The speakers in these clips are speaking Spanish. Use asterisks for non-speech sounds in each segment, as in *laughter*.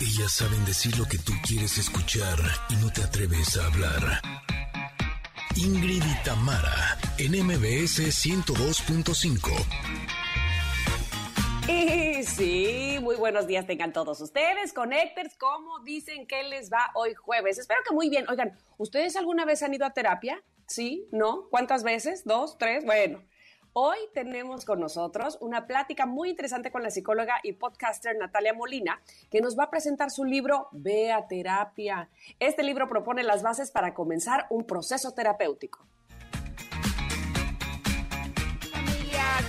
Ellas saben decir lo que tú quieres escuchar y no te atreves a hablar. Ingrid y Tamara, en MBS 102.5. Y sí, muy buenos días tengan todos ustedes, Connectors, ¿cómo dicen que les va hoy jueves? Espero que muy bien. Oigan, ¿ustedes alguna vez han ido a terapia? ¿Sí? ¿No? ¿Cuántas veces? ¿Dos? ¿Tres? Bueno. Hoy tenemos con nosotros una plática muy interesante con la psicóloga y podcaster Natalia Molina, que nos va a presentar su libro Ve a Terapia. Este libro propone las bases para comenzar un proceso terapéutico.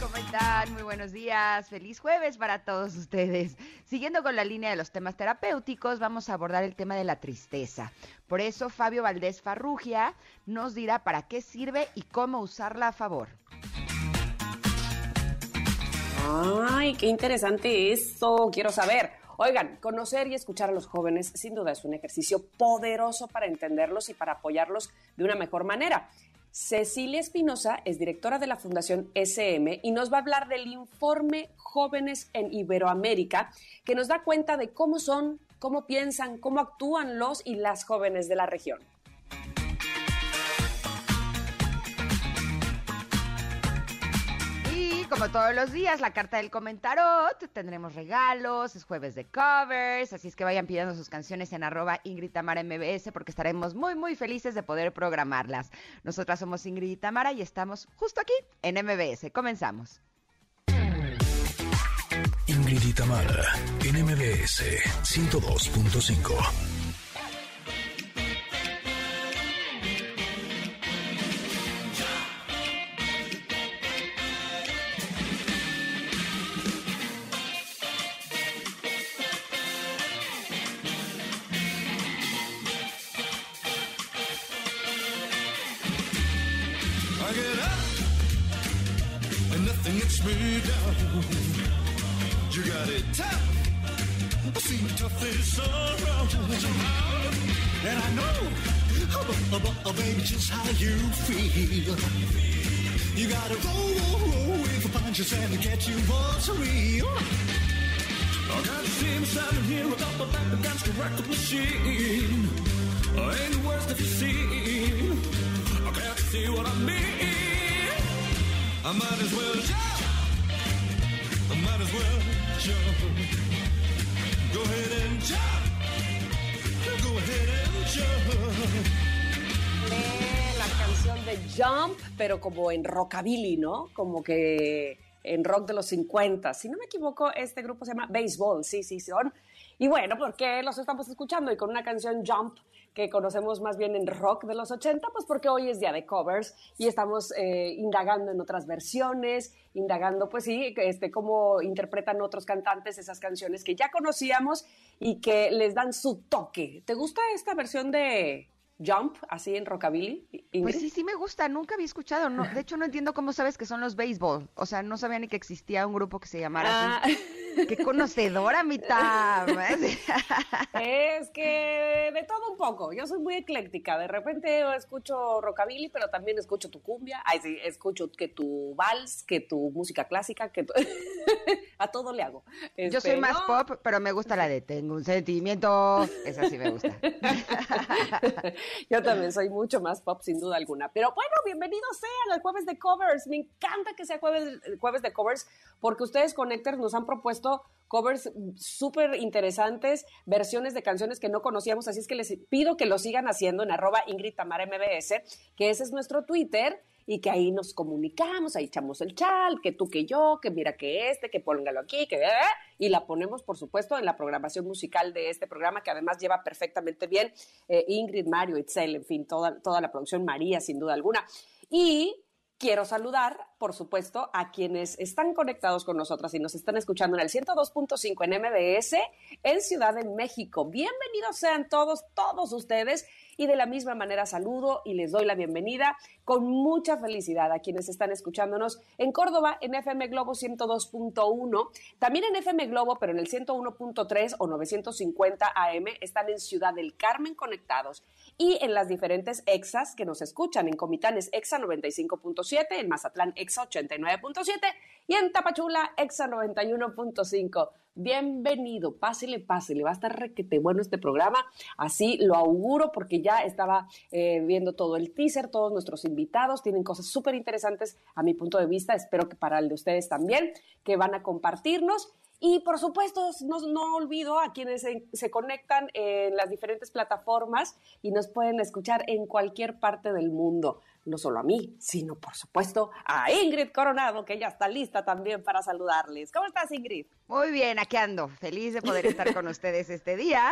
¿cómo están? Muy buenos días. Feliz jueves para todos ustedes. Siguiendo con la línea de los temas terapéuticos, vamos a abordar el tema de la tristeza. Por eso, Fabio Valdés Farrugia nos dirá para qué sirve y cómo usarla a favor. Ay, qué interesante eso. Quiero saber. Oigan, conocer y escuchar a los jóvenes sin duda es un ejercicio poderoso para entenderlos y para apoyarlos de una mejor manera. Cecilia Espinosa es directora de la Fundación SM y nos va a hablar del informe Jóvenes en Iberoamérica, que nos da cuenta de cómo son, cómo piensan, cómo actúan los y las jóvenes de la región. Como todos los días, la carta del comentarot. Tendremos regalos, es jueves de covers, así es que vayan pidiendo sus canciones en arroba Ingrid Tamara MBS porque estaremos muy, muy felices de poder programarlas. Nosotras somos Ingrid y Tamara y estamos justo aquí en MBS. Comenzamos. Ingrid y Tamara en MBS 102.5. I see tough is around. And I know, baby, just how you feel. You gotta roll, roll, roll with the punches and get you what's real. I got see him standing here with up back against the record machine. Ain't the worst that you've seen. I can't see what I mean. I might as well jump. I might as well jump. La canción de Jump, pero como en rockabilly, ¿no? Como que en rock de los 50. Si no me equivoco, este grupo se llama Baseball, sí, sí, son. Y bueno, ¿por qué los estamos escuchando? Y con una canción Jump que conocemos más bien en rock de los 80, pues porque hoy es día de covers y estamos eh, indagando en otras versiones, indagando, pues sí, este, cómo interpretan otros cantantes esas canciones que ya conocíamos y que les dan su toque. ¿Te gusta esta versión de Jump, así en rockabilly? Pues sí, sí me gusta, nunca había escuchado. No, de hecho, no entiendo cómo sabes que son los béisbol. O sea, no sabía ni que existía un grupo que se llamara así. Ah. *laughs* Qué conocedora, mitad. *laughs* es que de todo un poco. Yo soy muy ecléctica. De repente escucho rockabilly, pero también escucho tu cumbia. Ay, sí, escucho que tu vals, que tu música clásica, que *laughs* a todo le hago. Yo soy este, más pop, pero me gusta la de Tengo un sentimiento. Esa sí me gusta. *laughs* Yo también soy mucho más pop, sin duda alguna. Pero bueno, bienvenidos sean al jueves de covers. Me encanta que sea jueves, jueves de covers porque ustedes, Connectors, nos han propuesto covers súper interesantes, versiones de canciones que no conocíamos, así es que les pido que lo sigan haciendo en arroba Ingrid Tamara MBS, que ese es nuestro Twitter y que ahí nos comunicamos, ahí echamos el chat, que tú, que yo, que mira que este, que póngalo aquí, que... Y la ponemos, por supuesto, en la programación musical de este programa, que además lleva perfectamente bien eh, Ingrid, Mario, Itzel, en fin, toda, toda la producción, María, sin duda alguna. Y quiero saludar, por supuesto, a quienes están conectados con nosotras y nos están escuchando en el 102.5 en MBS en Ciudad de México. Bienvenidos sean todos, todos ustedes. Y de la misma manera saludo y les doy la bienvenida con mucha felicidad a quienes están escuchándonos en Córdoba en FM Globo 102.1, también en FM Globo, pero en el 101.3 o 950 AM están en Ciudad del Carmen conectados y en las diferentes EXAs que nos escuchan en Comitanes EXA 95.7, en Mazatlán EXA EXA 89.7 y en Tapachula EXA 91.5. Bienvenido, pásele, pásele, va a estar requete bueno este programa, así lo auguro porque ya estaba eh, viendo todo el teaser, todos nuestros invitados tienen cosas súper interesantes a mi punto de vista, espero que para el de ustedes también, que van a compartirnos. Y por supuesto, no, no olvido a quienes se, se, conectan en las diferentes plataformas y nos pueden escuchar en cualquier parte del mundo. No solo a mí, sino por supuesto a Ingrid Coronado, que ya está lista también para saludarles. ¿Cómo estás, Ingrid? Muy bien, aquí ando. Feliz de poder estar con *laughs* ustedes este día,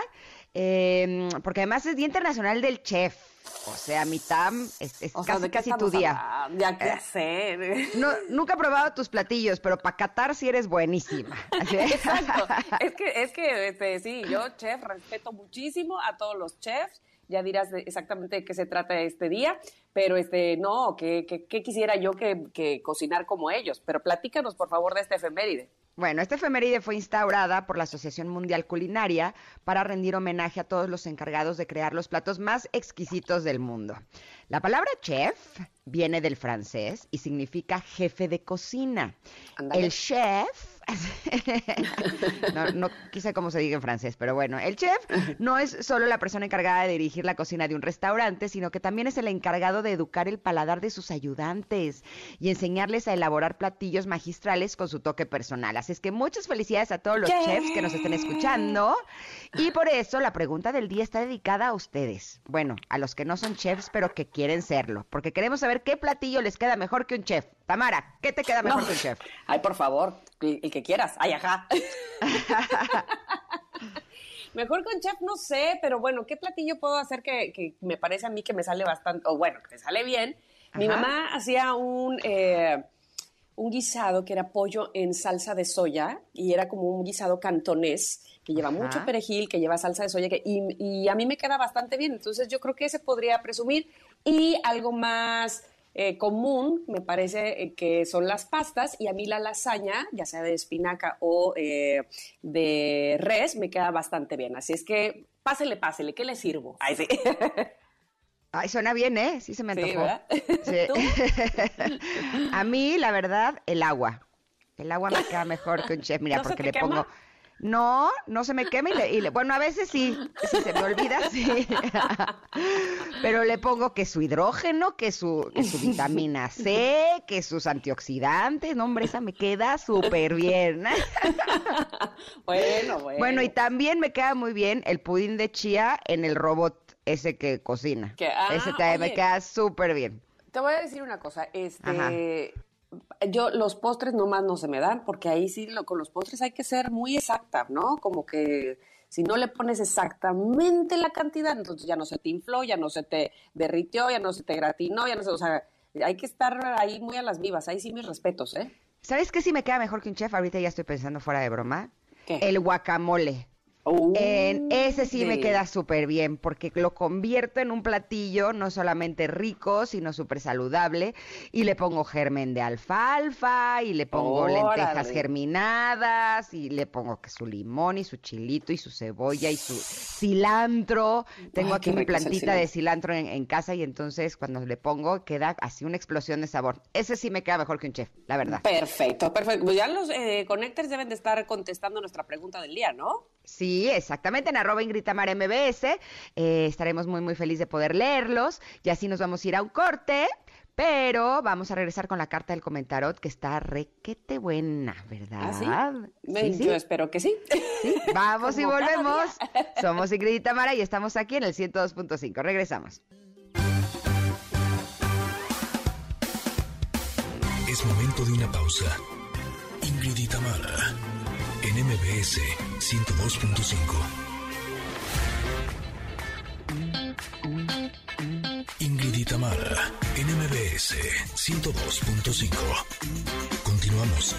eh, porque además es Día Internacional del Chef. O sea, mi TAM es, es O sea, casi, ¿de qué casi tu día. Ya qué Eh, hacer. No, *laughs* nunca he probado tus platillos, pero para catar sí eres buenísima. *laughs* Exacto. Es que, es que este, sí, yo, chef, respeto muchísimo a todos los chefs. Ya dirás exactamente de qué se trata este día, pero este, no, que, que- quisiera yo que, cocinar como ellos. Pero platícanos, por favor, de este efeméride. Bueno, esta efeméride fue instaurada por la Asociación Mundial Culinaria para rendir homenaje a todos los encargados de crear los platos más exquisitos del mundo. La palabra chef viene del francés y significa jefe de cocina. El chef, *laughs* no, no quise cómo se diga en francés, pero bueno, el chef no es solo la persona encargada de dirigir la cocina de un restaurante, sino que también es el encargado de educar el paladar de sus ayudantes y enseñarles a elaborar platillos magistrales con su toque personal. Así es que muchas felicidades a todos los chefs que nos estén escuchando. Y por eso la pregunta del día está dedicada a ustedes. Bueno, a los que no son chefs, pero que quieren serlo, porque queremos saber qué platillo les queda mejor que un chef. Tamara, ¿qué te queda mejor No. que un chef? Ay, por favor, el, que quieras. Ay, ajá. *laughs* Mejor con chef no sé, pero bueno, ¿qué platillo puedo hacer que, que me parece a mí que me sale bastante, o bueno, que me sale bien? Mi mamá hacía un, eh, un guisado que era pollo en salsa de soya y era como un guisado cantonés que lleva Ajá. mucho perejil, que lleva salsa de soya que- y, y a mí me queda bastante bien. Entonces yo creo que ese podría presumir. Y algo más eh, común, me parece eh, que son las pastas y a mí la lasaña, ya sea de espinaca o eh, de res, me queda bastante bien. Así es que pásele, pásele, ¿qué le sirvo? Ay, sí. *laughs* Ay, suena bien, ¿eh? Sí se me antojó. Sí. *laughs* *laughs* A mí, la verdad, el agua. El agua me queda mejor que un chef, mira, ¿No se porque le quema? pongo... No, no se me quema y le, y le- Bueno, a veces sí, si se me olvida, sí. *laughs* Pero le pongo que su hidrógeno, que su, que su vitamina C, que sus antioxidantes. No, hombre, esa me queda súper bien. *laughs* bueno, bueno. Bueno, y también me queda muy bien el pudín de chía en el robot ese que cocina. Que- ah, ese también me queda súper bien. Te voy a decir una cosa, Ajá. Yo los postres nomás no se me dan, porque ahí sí lo, con los postres hay que ser muy exacta, ¿no? Como que si no le pones exactamente la cantidad, entonces ya no se te infló, ya no se te derritió, ya no se te gratinó, ya no se, o sea, hay que estar ahí muy a las vivas, ahí sí mis respetos, ¿eh? ¿Sabes qué sí me queda mejor que un chef? Ahorita ya estoy pensando fuera de broma. ¿Qué? El guacamole. Uh, En ese sí me queda súper bien porque lo convierto en un platillo no solamente rico, sino súper saludable. Y le pongo germen de alfalfa y le pongo lentejas germinadas y le pongo que su limón y su chilito y su cebolla y su cilantro. Tengo Ay, aquí mi plantita de cilantro en, en casa y entonces cuando le pongo queda así una explosión de sabor. Ese sí me queda mejor que un chef, la verdad. Perfecto, perfecto. Pues ya los eh, connectors deben de estar contestando nuestra pregunta del día, ¿no? Sí, exactamente, en arroba Ingrid Tamara MBS. Eh, estaremos muy, muy felices de poder leerlos. Y así nos vamos a ir a un corte, pero vamos a regresar con la carta del comentarot que está requete buena, ¿verdad? ¿Ah, sí? Sí, sí. Yo espero que sí. Sí, Vamos y *laughs* volvemos. *laughs* Somos Ingrid y Tamara y estamos aquí en el 102.5. Regresamos. Es momento de una pausa. Ingrid y Tamara, en MBS 102.5. Ingrid Tamara, en MBS 102.5. Continuamos.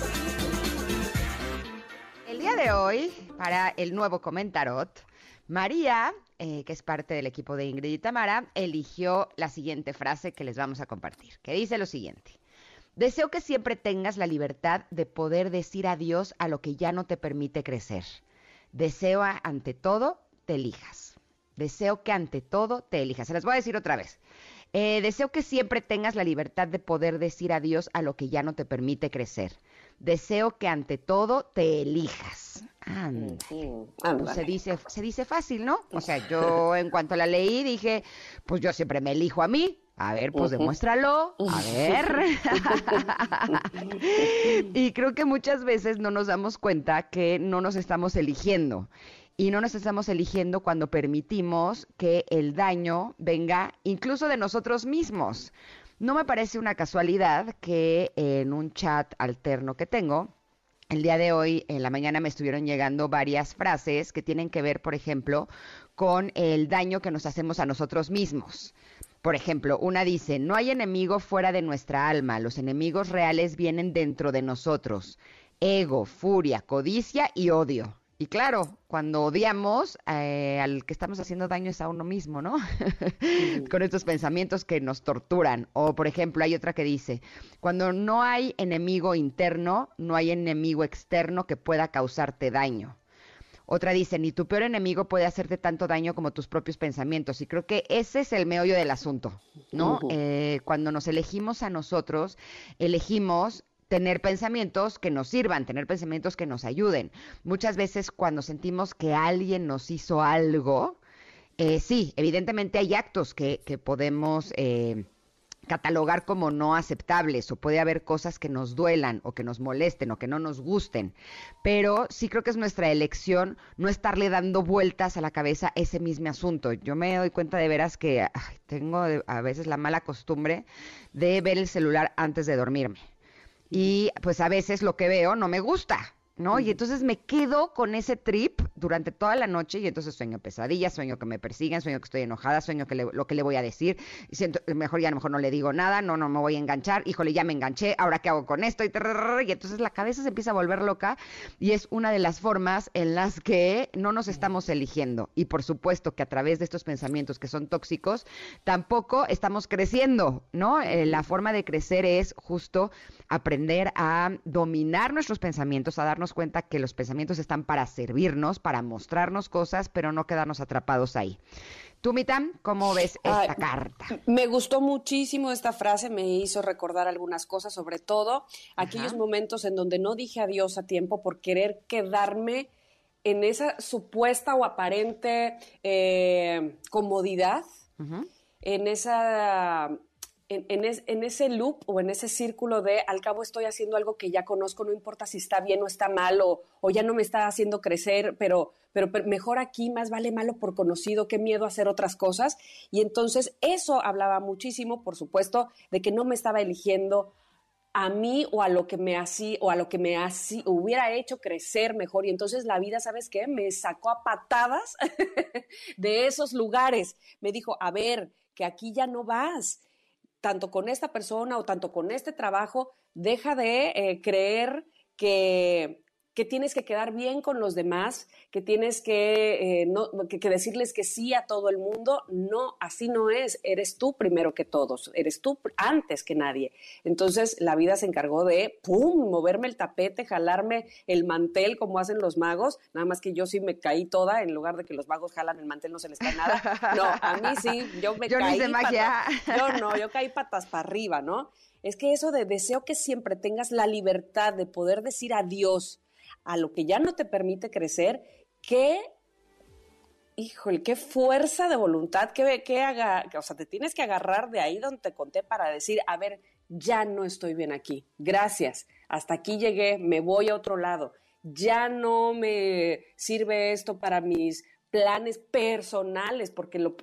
El día de hoy, para el nuevo comentarot, María, eh, que es parte del equipo de Ingrid y Tamara, eligió la siguiente frase que les vamos a compartir, que dice lo siguiente. Deseo que siempre tengas la libertad de poder decir adiós a lo que ya no te permite crecer. Deseo ante todo te elijas. Deseo que ante todo te elijas. Se las voy a decir otra vez. Eh, deseo que siempre tengas la libertad de poder decir adiós a lo que ya no te permite crecer. Deseo que ante todo te elijas. Pues se dice, se dice fácil, ¿no? O sea, yo *laughs* en cuanto la leí dije, pues yo siempre me elijo a mí. A ver, pues demuéstralo. A ver. *laughs* y creo que muchas veces no nos damos cuenta que no nos estamos eligiendo. Y no nos estamos eligiendo cuando permitimos que el daño venga incluso de nosotros mismos. No me parece una casualidad que en un chat alterno que tengo, el día de hoy, en la mañana, me estuvieron llegando varias frases que tienen que ver, por ejemplo, con el daño que nos hacemos a nosotros mismos. Por ejemplo, una dice, no hay enemigo fuera de nuestra alma, los enemigos reales vienen dentro de nosotros. Ego, furia, codicia y odio. Y claro, cuando odiamos, eh, al que estamos haciendo daño es a uno mismo, ¿no? *laughs* Con estos pensamientos que nos torturan. O, por ejemplo, hay otra que dice, cuando no hay enemigo interno, no hay enemigo externo que pueda causarte daño. Otra dice, ni tu peor enemigo puede hacerte tanto daño como tus propios pensamientos. Y creo que ese es el meollo del asunto, ¿no? Eh, cuando nos elegimos a nosotros, elegimos tener pensamientos que nos sirvan, tener pensamientos que nos ayuden. Muchas veces cuando sentimos que alguien nos hizo algo, eh, sí, evidentemente hay actos que, que podemos... Eh, catalogar como no aceptables o puede haber cosas que nos duelan o que nos molesten o que no nos gusten, pero sí creo que es nuestra elección no estarle dando vueltas a la cabeza ese mismo asunto. Yo me doy cuenta de veras que tengo a veces la mala costumbre de ver el celular antes de dormirme. Y pues a veces lo que veo no me gusta. ¿No? Y entonces me quedo con ese trip durante toda la noche y entonces sueño pesadillas, sueño que me persiguen, sueño que estoy enojada, sueño que lo que le voy a decir, y siento, mejor ya a lo mejor no le digo nada, no, no me voy a enganchar, híjole, ya me enganché, ahora qué hago con esto, y, y entonces la cabeza se empieza a volver loca y es una de las formas en las que no nos estamos eligiendo. Y por supuesto que a través de estos pensamientos que son tóxicos, tampoco estamos creciendo, ¿no? Eh, la forma de crecer es justo aprender a dominar nuestros pensamientos, a darnos cuenta que los pensamientos están para servirnos, para mostrarnos cosas, pero no quedarnos atrapados ahí. Tú, Mitam, ¿cómo ves esta carta? Me gustó muchísimo esta frase, me hizo recordar algunas cosas, sobre todo aquellos momentos en donde no dije adiós a tiempo por querer quedarme en esa supuesta o aparente eh, comodidad, en esa en, ese loop o en ese círculo de al cabo estoy haciendo algo que ya conozco, no importa si está bien o está mal o, ya no me está haciendo crecer, pero, pero, mejor aquí, más vale malo por conocido, qué miedo hacer otras cosas. Y entonces eso hablaba muchísimo, por supuesto, de que no me estaba eligiendo a mí o a lo que me hacía o a lo que me hacía, hubiera hecho crecer mejor y entonces la vida, ¿sabes qué? Me sacó a patadas *laughs* de esos lugares. Me dijo, "A ver, que aquí ya no vas, tanto con esta persona o tanto con este trabajo, deja de eh, creer que, que tienes que quedar bien con los demás, que tienes que, eh, no, que, decirles que sí a todo el mundo. No, así no es. Eres tú primero que todos, eres tú antes que nadie. Entonces la vida se encargó de, ¡pum!, moverme el tapete, jalarme el mantel como hacen los magos. Nada más que yo sí me caí toda, en lugar de que los magos jalan el mantel, no se les cae nada. No, a mí sí, yo me *laughs* yo caí. yo *laughs* no, yo caí patas para arriba, ¿no? Es que eso de deseo que siempre tengas la libertad de poder decir adiós a lo que ya no te permite crecer, qué, híjole, qué fuerza de voluntad, qué, qué haga, o sea, te tienes que agarrar de ahí donde te conté para decir, a ver, ya no estoy bien aquí, gracias, hasta aquí llegué, me voy a otro lado, ya no me sirve esto para mis planes personales, porque lo,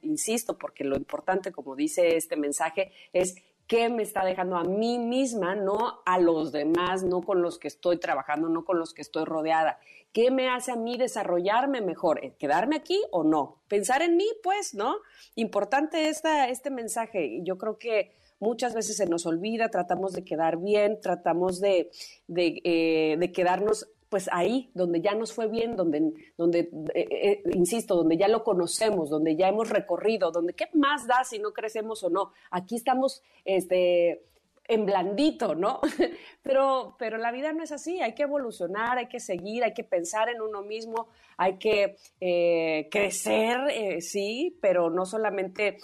insisto, porque lo importante, como dice este mensaje, es qué me está dejando a mí misma, no a los demás, no con los que estoy trabajando, no con los que estoy rodeada. ¿Qué me hace a mí desarrollarme mejor? ¿Quedarme aquí o no? Pensar en mí, pues, ¿no? Importante esta, este mensaje. Yo creo que muchas veces se nos olvida, tratamos de quedar bien, tratamos de, de, eh, de quedarnos pues ahí, donde ya nos fue bien, donde, donde eh, eh, insisto, donde ya lo conocemos, donde ya hemos recorrido, donde qué más da si no crecemos o no. Aquí estamos, este, en blandito, ¿no? *laughs* Pero, pero la vida no es así, hay que evolucionar, hay que seguir, hay que pensar en uno mismo, hay que eh, crecer, sí, pero no solamente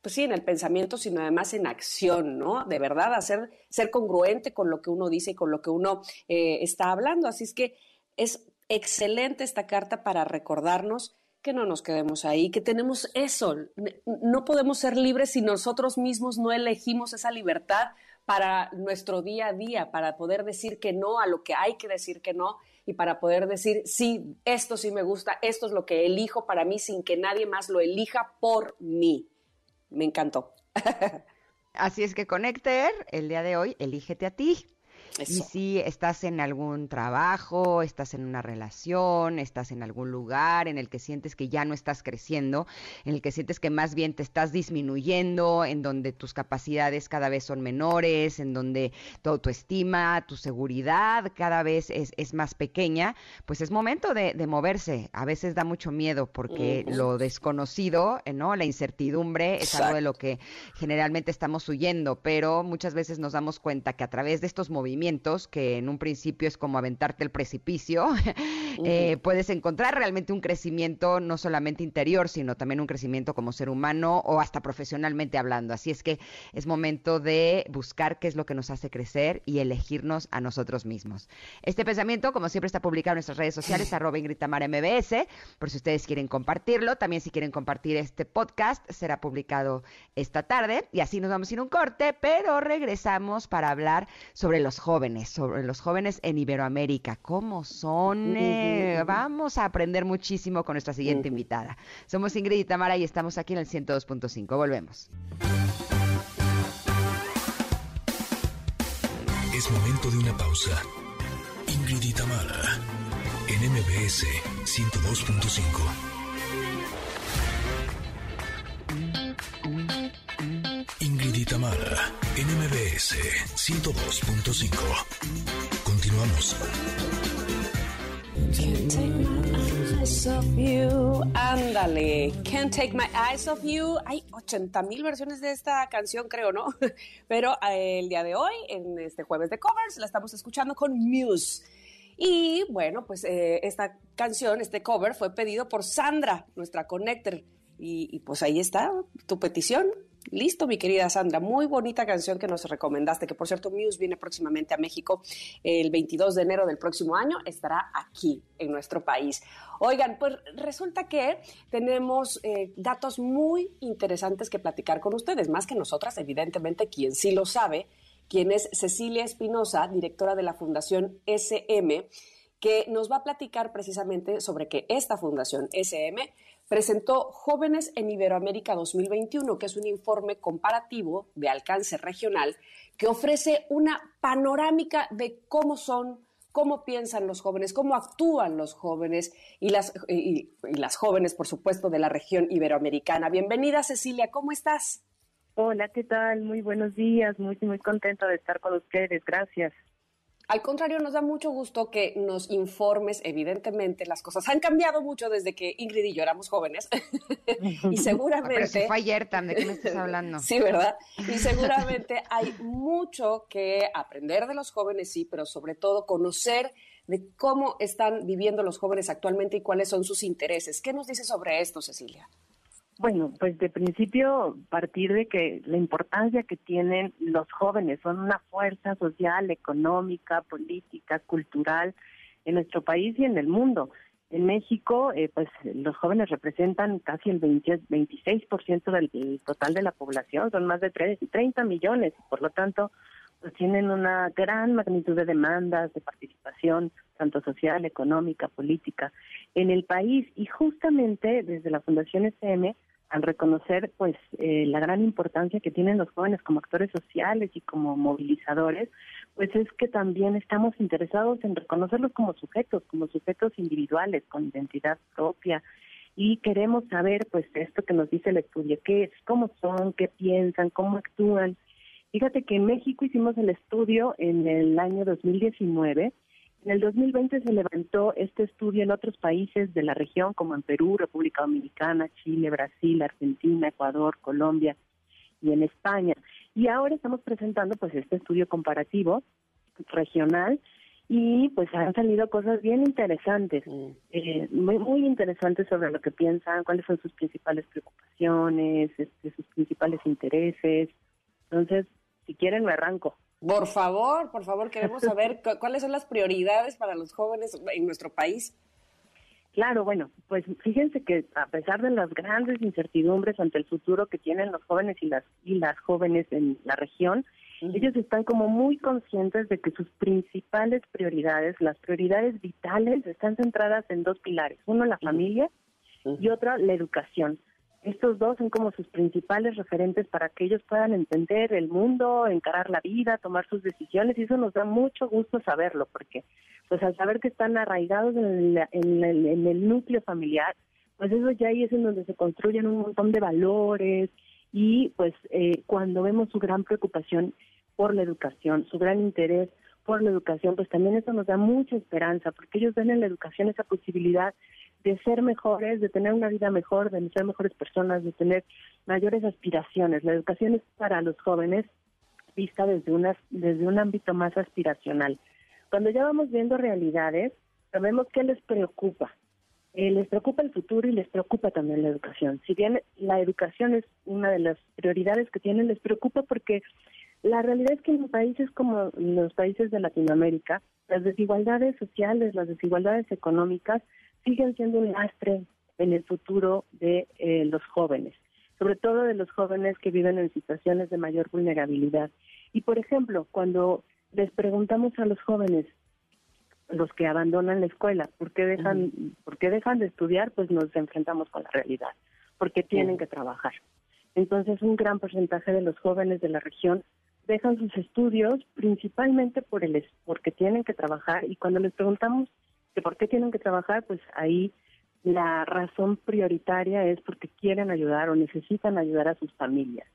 pues sí, en el pensamiento, sino además en acción, ¿no? De verdad, hacer, ser congruente con lo que uno dice y con lo que uno eh, está hablando. Así es que es excelente esta carta para recordarnos que no nos quedemos ahí, que tenemos eso. No podemos ser libres si nosotros mismos no elegimos esa libertad para nuestro día a día, para poder decir que no a lo que hay que decir que no y para poder decir, sí, esto sí me gusta, esto es lo que elijo para mí sin que nadie más lo elija por mí. Me encantó. Así es que Connecter, el día de hoy, elígete a ti. Y si estás en algún trabajo, estás en una relación, estás en algún lugar en el que sientes que ya no estás creciendo, en el que sientes que más bien te estás disminuyendo, en donde tus capacidades cada vez son menores, en donde tu autoestima, tu seguridad cada vez es, es más pequeña, pues es momento de, de, moverse. A veces da mucho miedo porque lo desconocido, eh, ¿no? La incertidumbre es algo de lo que generalmente estamos huyendo, pero muchas veces nos damos cuenta que a través de estos movimientos, que en un principio es como aventarte el precipicio, *laughs* eh, puedes encontrar realmente un crecimiento no solamente interior, sino también un crecimiento como ser humano o hasta profesionalmente hablando. Así es que es momento de buscar qué es lo que nos hace crecer y elegirnos a nosotros mismos. Este pensamiento, como siempre, está publicado en nuestras redes sociales, *clears throat* arroba Ingrid MBS, por si ustedes quieren compartirlo. También si quieren compartir este podcast, será publicado esta tarde. Y así nos vamos a ir un corte, pero regresamos para hablar sobre los jóvenes sobre los jóvenes en Iberoamérica. ¿Cómo son? Eh, vamos a aprender muchísimo con nuestra siguiente invitada. Somos Ingrid y Tamara y estamos aquí en el 102.5. Volvemos. Es momento de una pausa. Ingrid y Tamara en MBS 102.5. Tamara, NMBS 102.5. Continuamos. Can't take my eyes off you. Ándale, Can't Take My Eyes Off You. Hay 80 mil versiones de esta canción, creo, ¿no? *laughs* Pero eh, el día de hoy, en este jueves de covers, la estamos escuchando con Muse. Y bueno, pues eh, esta canción, este cover, fue pedido por Sandra, nuestra connector. Y, y pues ahí está tu petición. Listo, mi querida Sandra, muy bonita canción que nos recomendaste, que por cierto Muse viene próximamente a México el 22 de enero del próximo año, estará aquí en nuestro país. Oigan, pues resulta que tenemos eh, datos muy interesantes que platicar con ustedes, más que nosotras, evidentemente, quien sí lo sabe, quien es Cecilia Espinosa, directora de la Fundación SM, que nos va a platicar precisamente sobre que esta Fundación SM presentó Jóvenes en Iberoamérica 2021, que es un informe comparativo de alcance regional que ofrece una panorámica de cómo son, cómo piensan los jóvenes, cómo actúan los jóvenes y las, y, las jóvenes, por supuesto, de la región iberoamericana. Bienvenida, Cecilia, ¿cómo estás? Hola, ¿qué tal? Muy buenos días, muy, muy contenta de estar con ustedes, gracias. Al contrario, nos da mucho gusto que nos informes. Evidentemente, las cosas han cambiado mucho desde que Ingrid y yo éramos jóvenes. *laughs* y seguramente. Pero se fue ayer, ¿de qué me estás hablando? sí, ¿verdad? Y seguramente hay mucho que aprender de los jóvenes, sí, pero sobre todo conocer de cómo están viviendo los jóvenes actualmente y cuáles son sus intereses. ¿Qué nos dice sobre esto, Cecilia? Bueno, pues de principio partir de que la importancia que tienen los jóvenes son una fuerza social, económica, política, cultural en nuestro país y en el mundo. En México, eh, pues los jóvenes representan casi el 20, 26% del, total de la población, son más de 30 millones, por lo tanto, pues tienen una gran magnitud de demandas, de participación, tanto social, económica, política, en el país. Y justamente desde la Fundación SM al reconocer pues eh, la gran importancia que tienen los jóvenes como actores sociales y como movilizadores, pues es que también estamos interesados en reconocerlos como sujetos, como sujetos individuales con identidad propia y queremos saber pues esto que nos dice el estudio, qué es, cómo son, qué piensan, cómo actúan. Fíjate que en México hicimos el estudio en el año 2019 en el 2020 se levantó este estudio en otros países de la región, como en Perú, República Dominicana, Chile, Brasil, Argentina, Ecuador, Colombia y en España. Y ahora estamos presentando pues este estudio comparativo regional y pues han salido cosas bien interesantes, Mm. eh, muy, muy interesantes sobre lo que piensan, cuáles son sus principales preocupaciones, este, sus principales intereses. Entonces, si quieren me arranco. Por favor, por favor, queremos saber cu- cuáles son las prioridades para los jóvenes en nuestro país. Claro, bueno, pues fíjense que a pesar de las grandes incertidumbres ante el futuro que tienen los jóvenes y las y las jóvenes en la región, ellos están como muy conscientes de que sus principales prioridades, las prioridades vitales, están centradas en dos pilares. Uno, la familia y otra, la educación. Estos dos son como sus principales referentes para que ellos puedan entender el mundo, encarar la vida, tomar sus decisiones y eso nos da mucho gusto saberlo porque pues al saber que están arraigados en, la- el, en el núcleo familiar, pues eso ya ahí es en donde se construyen un montón de valores y pues eh, cuando vemos su gran preocupación por la educación, su gran interés por la educación, pues también eso nos da mucha esperanza porque ellos ven en la educación esa posibilidad de ser mejores, de tener una vida mejor, de ser mejores personas, de tener mayores aspiraciones. La educación es para los jóvenes vista desde, una, desde un ámbito más aspiracional. Cuando ya vamos viendo realidades, sabemos qué les preocupa. Eh, les preocupa el futuro y les preocupa también la educación. Si bien la educación es una de las prioridades que tienen, les preocupa porque la realidad es que en países como los países de Latinoamérica, las desigualdades sociales, las desigualdades económicas siguen siendo un lastre en el futuro de eh, los jóvenes, sobre todo de los jóvenes que viven en situaciones de mayor vulnerabilidad. Y por ejemplo, cuando les preguntamos a los jóvenes, los que abandonan la escuela, ¿por qué dejan, ¿por qué dejan de estudiar? Pues nos enfrentamos con la realidad, porque tienen que trabajar. Entonces, un gran porcentaje de los jóvenes de la región dejan sus estudios principalmente por el porque tienen que trabajar y cuando les preguntamos por qué tienen que trabajar, pues ahí la razón prioritaria es porque quieren ayudar o necesitan ayudar a sus familias.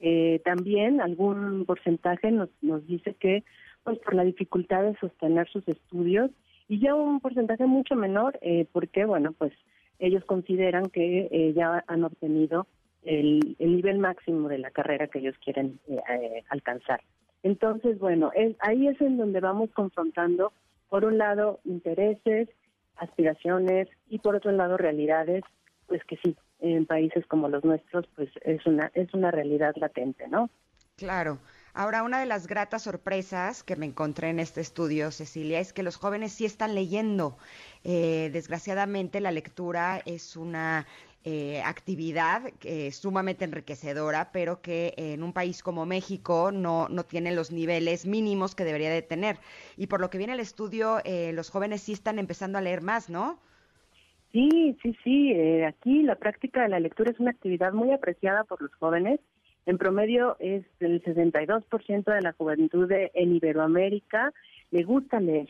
Eh, también algún porcentaje nos, nos dice que pues por la dificultad de sostener sus estudios y ya un porcentaje mucho menor eh, porque bueno pues ellos consideran que eh, ya han obtenido el, el nivel máximo de la carrera que ellos quieren eh, eh, alcanzar. Entonces, bueno, es- ahí es en donde vamos confrontando, por un lado, intereses, aspiraciones y por otro lado, realidades, pues que sí, en países como los nuestros, pues es una, es una realidad latente, ¿no? Claro. Ahora, una de las gratas sorpresas que me encontré en este estudio, Cecilia, es que los jóvenes sí están leyendo. Eh, desgraciadamente, la lectura es una eh, actividad eh, sumamente enriquecedora, pero que en un país como México no, no tiene los niveles mínimos que debería de tener. Y por lo que viene el estudio, eh, los jóvenes sí están empezando a leer más, ¿no? Sí, sí, sí. eh, aquí la práctica de la lectura es una actividad muy apreciada por los jóvenes. En promedio es el 62% de la juventud de, en Iberoamérica le gusta leer.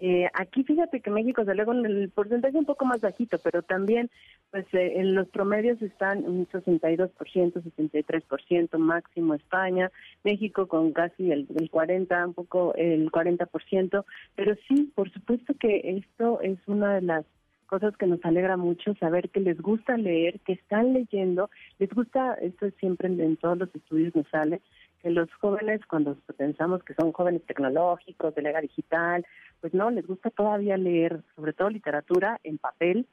Eh, aquí fíjate que México, luego, en el porcentaje un poco más bajito, pero también pues eh, en los promedios están un 62%, 63% máximo España, México con casi el, el 40, un poco el 40%, pero sí, por supuesto que esto es una de las cosas que nos alegra mucho saber que les gusta leer, que están leyendo, les gusta, esto siempre en todos los estudios nos sale, que los jóvenes cuando pensamos que son jóvenes tecnológicos, de la era digital, pues no, les gusta todavía leer, sobre todo literatura en papel,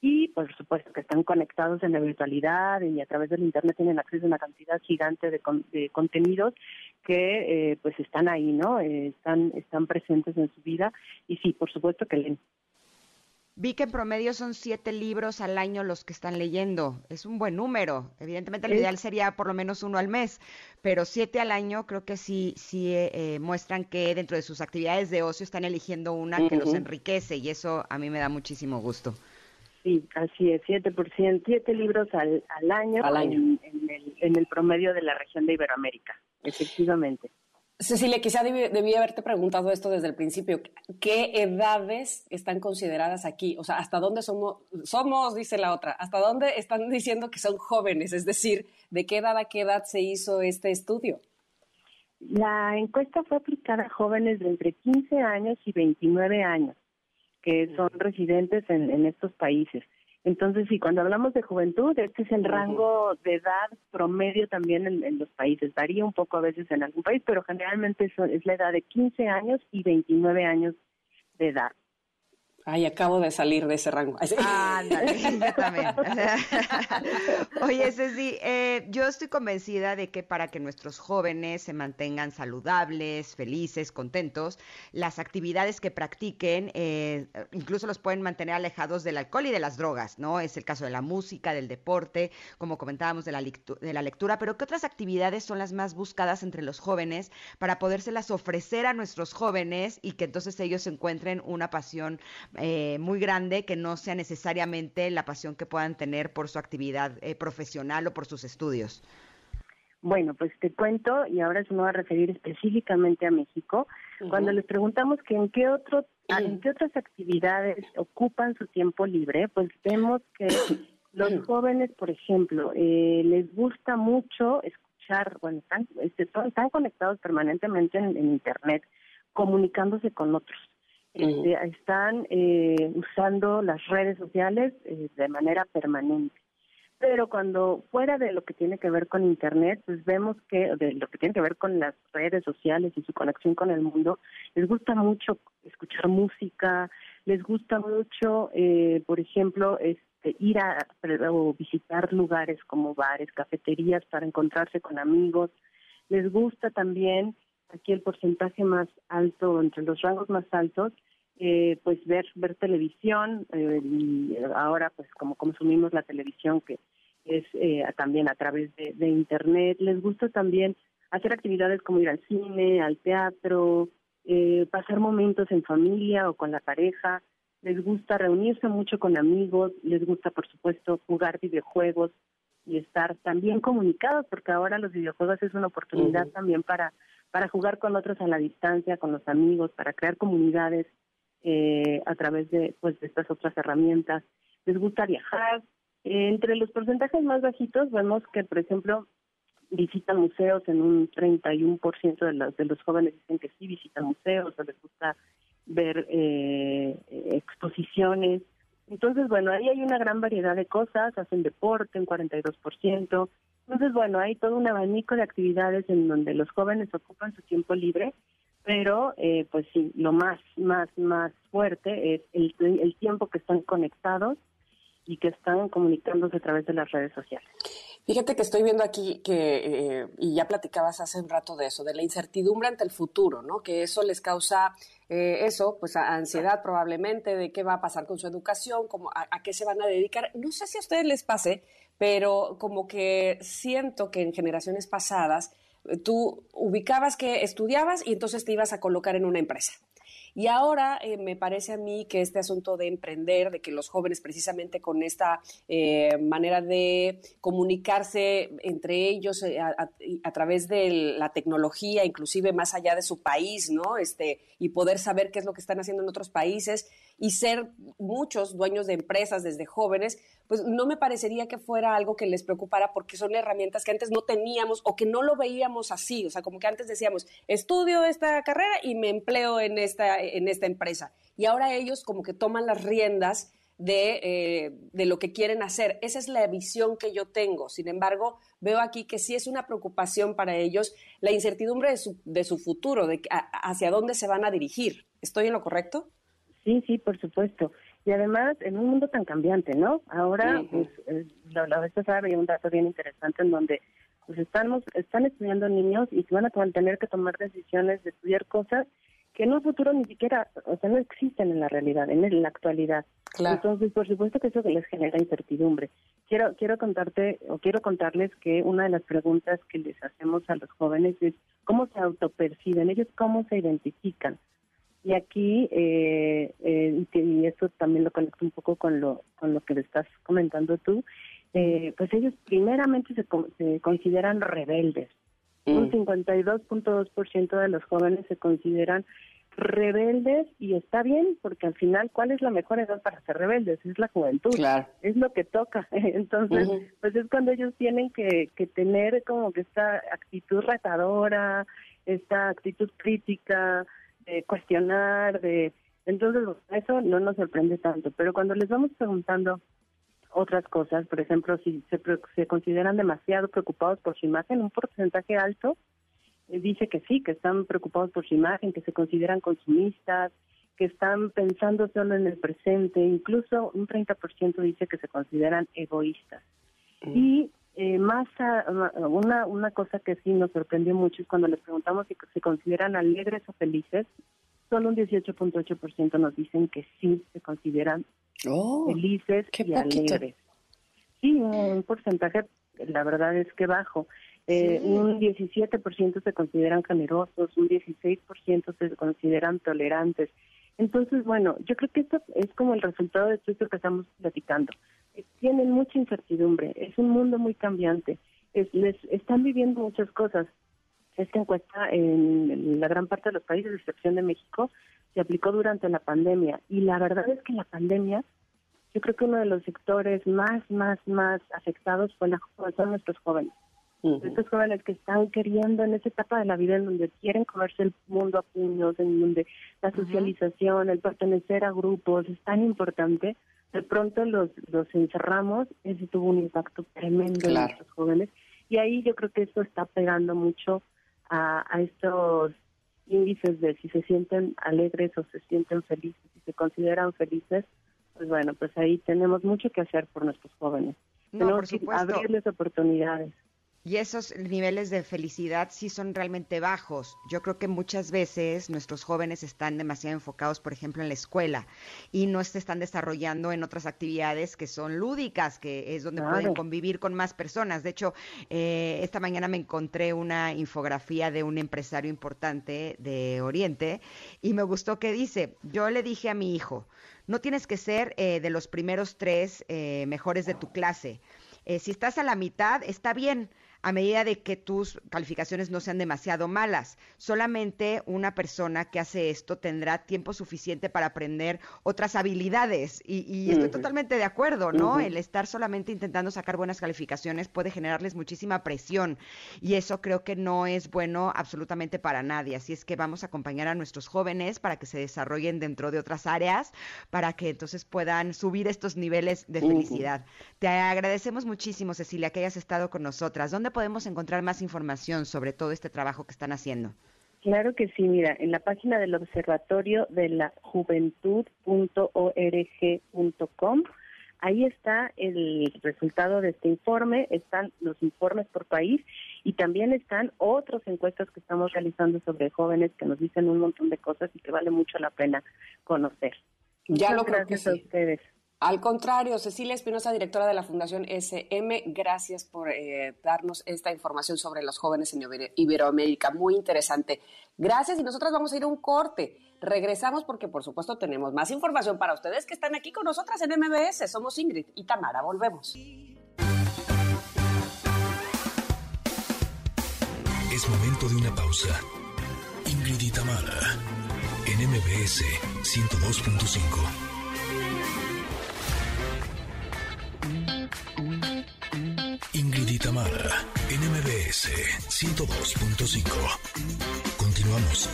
y por supuesto que están conectados en la virtualidad y a través del internet tienen acceso a una cantidad gigante de, con- de contenidos que eh, pues están ahí, ¿no? Eh, están están presentes en su vida y sí, por supuesto que leen. Vi que en promedio son siete libros al año los que están leyendo. Es un buen número. Evidentemente lo ideal sería por lo menos uno al mes, pero siete al año creo que sí, sí eh, eh, muestran que dentro de sus actividades de ocio están eligiendo una que los enriquece y eso a mí me da muchísimo gusto. Sí, así es, 7%, siete libros al, al año, Al año. En, en el, en el promedio de la región de Iberoamérica, efectivamente. Cecilia, quizá debí, haberte preguntado esto desde el principio. ¿Qué edades están consideradas aquí? O sea, ¿hasta dónde somos? Somos, dice la otra. ¿Hasta dónde están diciendo que son jóvenes? Es decir, ¿de qué edad a qué edad se hizo este estudio? La encuesta fue aplicada a jóvenes de entre 15 años y 29 años, que son residentes en, en estos países. Entonces, sí, cuando hablamos de juventud, este es el rango de edad promedio también en, los países. Varía un poco a veces en algún país, pero generalmente es la edad de 15 años y 29 años de edad. Ay, acabo de salir de ese rango. Ándale, *laughs* yo también. *laughs* Oye, Ceci, eh, yo estoy convencida de que para que nuestros jóvenes se mantengan saludables, felices, contentos, las actividades que practiquen eh, incluso los pueden mantener alejados del alcohol y de las drogas, ¿no? Es el caso de la música, del deporte, como comentábamos de la, de la lectura, pero ¿qué otras actividades son las más buscadas entre los jóvenes para podérselas ofrecer a nuestros jóvenes y que entonces ellos encuentren una pasión eh, muy grande que no sea necesariamente la pasión que puedan tener por su actividad eh, profesional o por sus estudios. Bueno, pues te cuento, y ahora se me va a referir específicamente a México, cuando les preguntamos que en qué, otro, en qué otras actividades ocupan su tiempo libre, pues vemos que *coughs* los jóvenes, por ejemplo, eh, les gusta mucho escuchar, bueno, están, este, están conectados permanentemente en Internet, comunicándose con otros. Este, están eh, usando las redes sociales eh, de manera permanente. Pero cuando fuera de lo que tiene que ver con Internet, pues vemos que, de lo que tiene que ver con las redes sociales y su conexión con el mundo, les gusta mucho escuchar música, les gusta mucho, eh, por ejemplo, este, ir a o visitar lugares como bares, cafeterías para encontrarse con amigos, les gusta también aquí el porcentaje más alto, entre los rangos más altos, eh, pues ver ver televisión eh, y ahora pues como consumimos la televisión que es eh, también a través de, internet les gusta también hacer actividades como ir al cine al teatro pasar momentos en familia o con la pareja. Les gusta reunirse mucho con amigos les gusta por supuesto jugar videojuegos y estar también comunicados porque ahora los videojuegos es una oportunidad también para para jugar con otros a la distancia con los amigos para crear comunidades eh, a través de, pues, de estas otras herramientas. Les gusta viajar. entre los porcentajes más bajitos vemos que, por ejemplo, visitan museos en un 31% de los, de los jóvenes dicen que sí visitan museos o les gusta ver eh, exposiciones. Entonces, bueno, ahí hay una gran variedad de cosas, hacen deporte en 42%. Entonces, bueno, hay todo un abanico de actividades en donde los jóvenes ocupan su tiempo libre pero eh, pues sí, lo más, más, más fuerte es el, el tiempo que están conectados y que están comunicándose a través de las redes sociales. Fíjate que estoy viendo aquí que, eh, y ya platicabas hace un rato de eso, de la incertidumbre ante el futuro, ¿no? Que eso les causa eh, eso, pues ansiedad probablemente de qué va a pasar con su educación, como a, a, qué se van a dedicar. No sé si a ustedes les pase, pero como que siento que en generaciones pasadas tú ubicabas que estudiabas y entonces te ibas a colocar en una empresa. Y ahora eh, me parece a mí que este asunto de emprender, de que los jóvenes precisamente con esta eh, manera de comunicarse entre ellos eh, a, través de la tecnología, inclusive más allá de su país, ¿no? Este, y poder saber qué es lo que están haciendo en otros países y ser muchos dueños de empresas desde jóvenes, pues no me parecería que fuera algo que les preocupara porque son herramientas que antes no teníamos o que no lo veíamos así, o sea, como que antes decíamos, estudio esta carrera y me empleo en esta, en esta empresa. Y ahora ellos como que toman las riendas de, eh, de, lo que quieren hacer. Esa es la visión que yo tengo. Sin embargo, veo aquí que sí es una preocupación para ellos la incertidumbre de su, de su futuro, de hacia dónde se van a dirigir. ¿Estoy en lo correcto? Sí, sí, por supuesto. Y además, en un mundo tan cambiante, ¿no? Ahora, pues, eh, la, vez pasada había un dato bien interesante en donde pues estamos, están estudiando niños y van a tener que tomar decisiones de estudiar cosas que en un futuro ni siquiera, o sea, no existen en la realidad, en la actualidad. Entonces, por supuesto que eso les genera incertidumbre. Quiero quiero contarte o quiero contarles que una de las preguntas que les hacemos a los jóvenes es cómo se autoperciben, ellos cómo se identifican. Y aquí, eh, eh, y esto también lo conecto un poco con lo, con lo que le estás comentando tú, eh, pues ellos primeramente se, se consideran rebeldes. Un 52.2% mm. de los jóvenes se consideran rebeldes y está bien porque al final cuál es la mejor edad para ser rebeldes es la juventud. Es lo que toca. *laughs* Entonces pues es cuando ellos tienen que, que tener como que esta actitud retadora esta actitud crítica de cuestionar, de entonces eso no nos sorprende tanto, pero cuando les vamos preguntando otras cosas. Por ejemplo, si se, se consideran demasiado preocupados por su imagen, un porcentaje alto eh, dice que sí, que están preocupados por su imagen, que se consideran consumistas, que están pensando solo en el presente, incluso un 30% dice que se consideran egoístas. Mm. Y eh, más una, una cosa que sí nos sorprendió mucho es cuando les preguntamos si se consideran alegres o felices, solo un 18.8% nos dicen que sí se consideran oh, felices y alegres. Sí, un porcentaje, la verdad es que bajo. Eh, Un 17% se consideran generosos, un 16% se consideran tolerantes. Entonces, bueno, yo creo que esto es como el resultado de todo esto que estamos platicando. Tienen mucha incertidumbre, es un mundo muy cambiante, es, les están viviendo muchas cosas. Esta encuesta en la gran parte de los países, excepción de México, se aplicó durante la pandemia y la verdad es que la pandemia, yo creo que uno de los sectores más, más, más afectados fue la, son nuestros jóvenes. Estos jóvenes que están queriendo en esa etapa de la vida en donde quieren comerse el mundo a puños, en donde la socialización, el pertenecer a grupos es tan importante, de pronto los, los encerramos, eso tuvo un impacto tremendo en nuestros jóvenes y ahí yo creo que eso está pegando mucho a, estos índices de si se sienten alegres o se sienten felices, si se consideran felices, pues bueno, pues ahí tenemos mucho que hacer por nuestros jóvenes. tenemos que abrirles oportunidades. Y esos niveles de felicidad sí son realmente bajos. Yo creo que muchas veces nuestros jóvenes están demasiado enfocados, por ejemplo, en la escuela y no se están desarrollando en otras actividades que son lúdicas, que es donde pueden convivir con más personas. De hecho, eh, esta mañana me encontré una infografía de un empresario importante de Oriente y me gustó que dice, yo le dije a mi hijo, no tienes que ser eh, de los primeros tres eh, mejores de tu clase. si estás a la mitad, está bien a medida de que tus calificaciones no sean demasiado malas. Solamente una persona que hace esto tendrá tiempo suficiente para aprender otras habilidades. Y, estoy totalmente de acuerdo, ¿no? El estar solamente intentando sacar buenas calificaciones puede generarles muchísima presión. Y eso creo que no es bueno absolutamente para nadie. Así es que vamos a acompañar a nuestros jóvenes para que se desarrollen dentro de otras áreas, para que entonces puedan subir estos niveles de felicidad. Te agradecemos muchísimo, Cecilia, que hayas estado con nosotras. ¿Dónde podemos encontrar más información sobre todo este trabajo que están haciendo? Claro que sí, mira, en la página del Observatorio de la Juventud.org.com, ahí está el resultado de este informe, están los informes por país y también están otros encuestas que estamos realizando sobre jóvenes que nos dicen un montón de cosas y que vale mucho la pena conocer. Ya lo creo que sí. a ustedes. Al contrario, Cecilia Espinosa, directora de la Fundación SM, gracias por eh, darnos esta información sobre los jóvenes en Iberoamérica. Muy interesante. Gracias y nosotros vamos a ir a un corte. Regresamos porque, por supuesto, tenemos más información para ustedes que están aquí con nosotras en MBS. Somos Ingrid y Tamara. Volvemos. Es momento de una pausa. Ingrid y Tamara en MBS 102.5. Ingrid y Tamara, NMBS 102.5. Continuamos.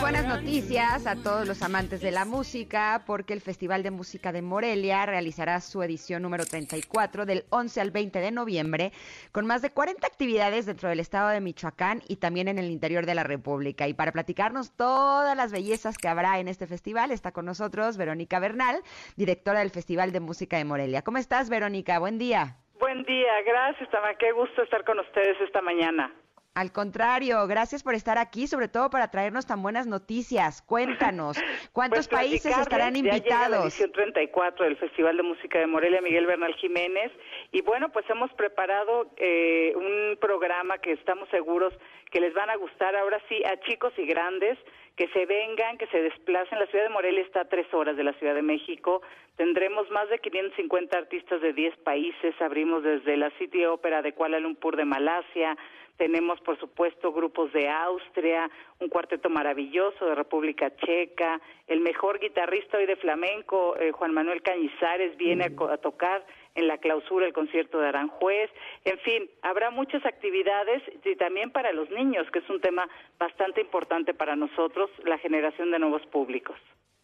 Buenas noticias a todos los amantes de la música, porque el Festival de Música de Morelia realizará su edición número 34 del 11 al 20 de noviembre, con más de 40 actividades dentro del estado de Michoacán y también en el interior de la República. Y para platicarnos todas las bellezas que habrá en este festival, está con nosotros Verónica Bernal, directora del Festival de Música de Morelia. ¿Cómo estás, Verónica? Buen día. Buen día, gracias, Tama. Qué gusto estar con ustedes esta mañana. Al contrario, gracias por estar aquí, sobre todo para traernos tan buenas noticias. Cuéntanos, *laughs* ¿cuántos pues países estarán invitados? Ya la edición 34 del Festival de Música de Morelia, Miguel Bernal Jiménez. Y bueno, pues hemos preparado eh, un programa que estamos seguros que les van a gustar ahora sí a chicos y grandes que se vengan, que se desplacen. La ciudad de Morelia está a tres horas de la Ciudad de México. Tendremos más de 550 artistas de 10 países. Abrimos desde la City Opera de Kuala Lumpur de Malasia, tenemos, por supuesto, grupos de Austria, un cuarteto maravilloso de República Checa, el mejor guitarrista hoy de flamenco, eh, Juan Manuel Cañizares, viene a, tocar en la clausura el concierto de Aranjuez. En fin, habrá muchas actividades y también para los niños, que es un tema bastante importante para nosotros, la generación de nuevos públicos.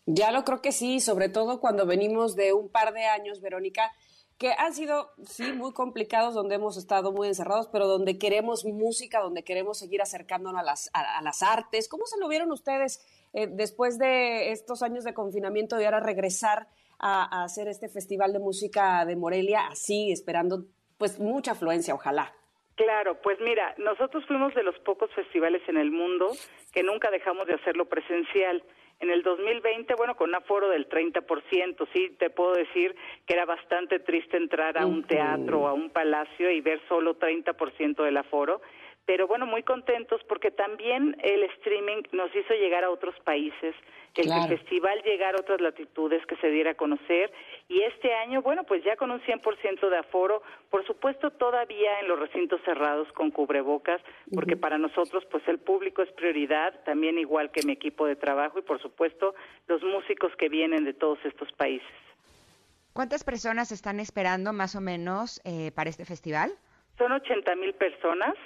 Ya lo creo que sí, sobre todo cuando venimos de un par de años, Verónica, que han sido, sí, muy complicados, donde hemos estado muy encerrados, pero donde queremos música, donde queremos seguir acercándonos a las, a, las artes. ¿Cómo se lo vieron ustedes eh, después de estos años de confinamiento y ahora regresar a, a, hacer este festival de música de Morelia así, esperando pues mucha afluencia, ojalá? Claro, pues mira, nosotros fuimos de los pocos festivales en el mundo que nunca dejamos de hacerlo presencial. En el 2020, bueno, con un aforo del 30%, sí, te puedo decir que era bastante triste entrar a un teatro o a un palacio y ver solo 30% del aforo pero bueno, muy contentos porque también el streaming nos hizo llegar a otros países, el, festival llegar a otras latitudes, que se diera a conocer, y este año, bueno, pues ya con un 100% de aforo, por supuesto todavía en los recintos cerrados con cubrebocas, porque para nosotros pues el público es prioridad, también igual que mi equipo de trabajo y por supuesto los músicos que vienen de todos estos países. ¿Cuántas personas están esperando más o menos eh, para este festival? Son 80 mil personas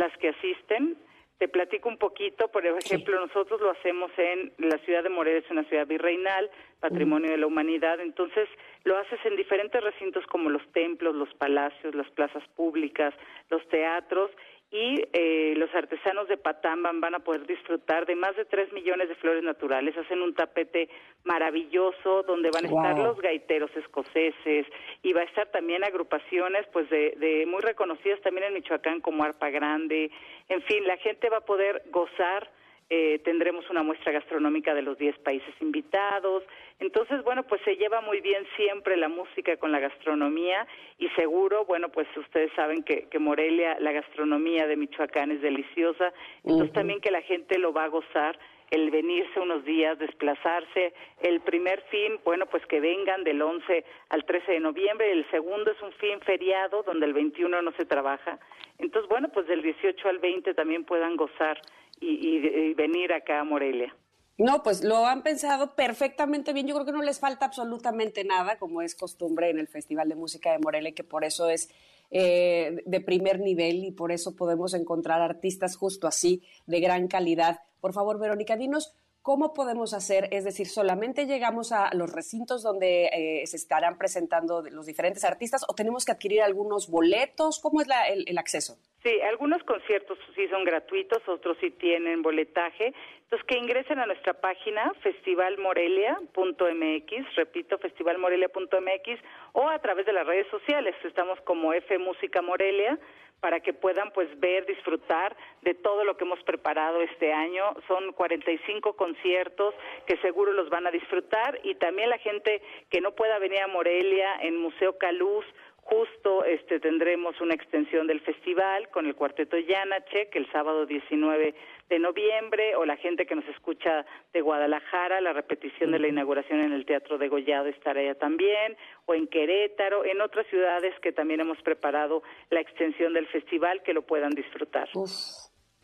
las que asisten. Te platico un poquito, por ejemplo, nosotros lo hacemos en la ciudad de Morelia, es una ciudad virreinal, patrimonio de la humanidad, entonces lo haces en diferentes recintos como los templos, los palacios, las plazas públicas, los teatros, y eh, los artesanos de Patamban van a poder disfrutar de más de tres millones de flores naturales. Hacen un tapete maravilloso donde van a estar los gaiteros escoceses y va a estar también agrupaciones pues de, de muy reconocidas también en Michoacán como Arpa Grande. En fin, la gente va a poder gozar eh, tendremos una muestra gastronómica de los 10 países invitados. Entonces, bueno, pues se lleva muy bien siempre la música con la gastronomía y seguro, bueno, pues ustedes saben que, que Morelia, la gastronomía de Michoacán es deliciosa, entonces también que la gente lo va a gozar el venirse unos días, desplazarse. El primer fin, bueno, pues que vengan del 11 al 13 de noviembre. El segundo es un fin feriado, donde el 21 no se trabaja. Entonces, bueno, pues del 18 al 20 también puedan gozar y, venir acá a Morelia. No, pues lo han pensado perfectamente bien. Yo creo que no les falta absolutamente nada, como es costumbre en el Festival de Música de Morelia, que por eso es eh, de primer nivel y por eso podemos encontrar artistas justo así, de gran calidad. Por favor, Verónica, dinos ¿Cómo podemos hacer? Es decir, solamente llegamos a los recintos donde eh, se estarán presentando los diferentes artistas o tenemos que adquirir algunos boletos. ¿Cómo es el, acceso? Sí, algunos conciertos sí son gratuitos, otros sí tienen boletaje. Entonces, que ingresen a nuestra página festivalmorelia.mx, repito, festivalmorelia.mx, o a través de las redes sociales. Estamos como F Música Morelia para que puedan pues ver, disfrutar de todo lo que hemos preparado este año. Son 45 conciertos que seguro los van a disfrutar y también la gente que no pueda venir a Morelia en Museo Caluz Justo este tendremos una extensión del festival con el cuarteto Yanachek el sábado 19 de noviembre o la gente que nos escucha de Guadalajara, la repetición de la inauguración en el Teatro de Gollado estará allá también o en Querétaro, en otras ciudades que también hemos preparado la extensión del festival que lo puedan disfrutar.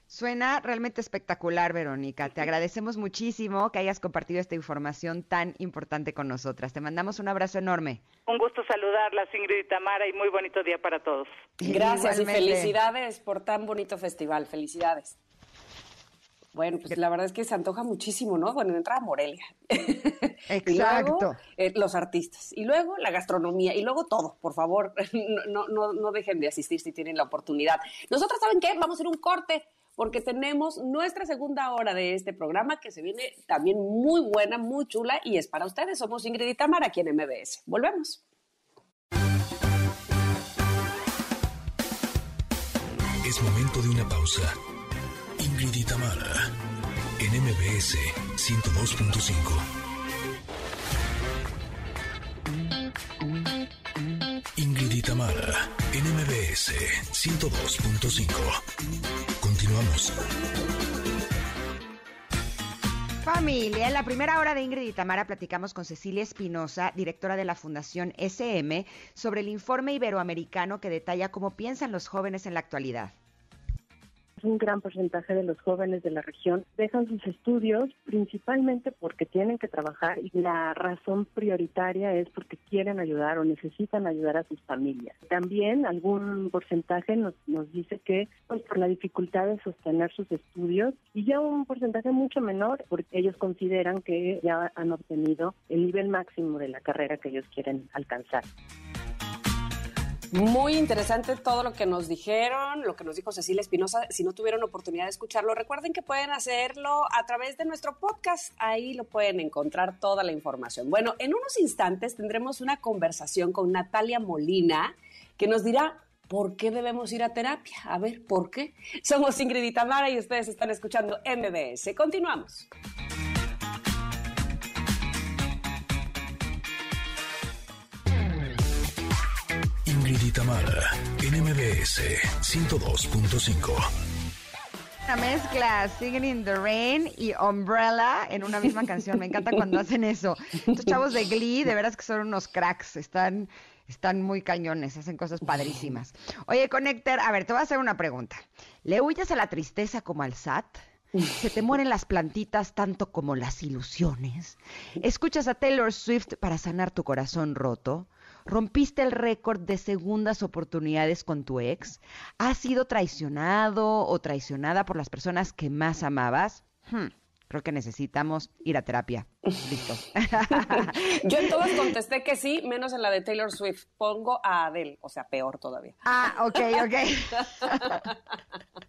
Suena realmente espectacular, Verónica. Te agradecemos muchísimo que hayas compartido esta información tan importante con nosotras. Te mandamos un abrazo enorme. Un gusto saludarlas, Ingrid y Tamara, y muy bonito día para todos. Gracias y felicidades por tan bonito festival. Felicidades. Bueno, pues la verdad es que se antoja muchísimo, ¿no? Bueno, entra a Morelia. *laughs* Exacto. Eh, los artistas. Y luego la gastronomía. Y luego todo, por favor. *laughs* No, no, no dejen de asistir si tienen la oportunidad. Nosotros, ¿saben qué? Vamos a hacer un corte porque tenemos nuestra segunda hora de este programa que se viene también muy buena, muy chula y es para ustedes. Somos Ingrid y Tamara aquí en MBS. Volvemos. Es momento de una pausa. Ingrid y en MBS 102.5. Ingrid y Tamara, NMBS 102.5. Continuamos. Familia, en la primera hora de Ingrid y Tamara platicamos con Cecilia Espinosa, directora de la Fundación SM, sobre el informe iberoamericano que detalla cómo piensan los jóvenes en la actualidad un gran porcentaje de los jóvenes de la región dejan sus estudios principalmente porque tienen que trabajar y la razón prioritaria es porque quieren ayudar o necesitan ayudar a sus familias. También algún porcentaje nos, nos dice que pues, por la dificultad de sostener sus estudios y ya un porcentaje mucho menor porque ellos consideran que ya han obtenido el nivel máximo de la carrera que ellos quieren alcanzar. Muy interesante todo lo que nos dijeron, lo que nos dijo Cecilia Espinosa. Si no tuvieron oportunidad de escucharlo, recuerden que pueden hacerlo a través de nuestro podcast. Ahí lo pueden encontrar toda la información. Bueno, en unos instantes tendremos una conversación con Natalia Molina que nos dirá por qué debemos ir a terapia. A ver, ¿por qué? Somos Ingrid y Tamara y ustedes están escuchando MBS. Continuamos. Ingrid y Tamara, NMBS 102.5. Una mezcla Singing in the Rain y Umbrella en una misma canción. Me encanta cuando hacen eso. Estos chavos de Glee, de veras que son unos cracks. Están, están muy cañones, hacen cosas padrísimas. Oye, Connector, a ver, te voy a hacer una pregunta. ¿Le huyes a la tristeza como al SAT? ¿Se te mueren las plantitas tanto como las ilusiones? ¿Escuchas a Taylor Swift para sanar tu corazón roto? ¿Rompiste el récord de segundas oportunidades con tu ex? ¿Has sido traicionado o traicionada por las personas que más amabas? Hmm, creo que necesitamos ir a terapia. Listo. *laughs* Yo en todas *laughs* contesté que sí, menos en la de Taylor Swift. Pongo a Adele, o sea, peor todavía. Ah, ok, ok. *laughs*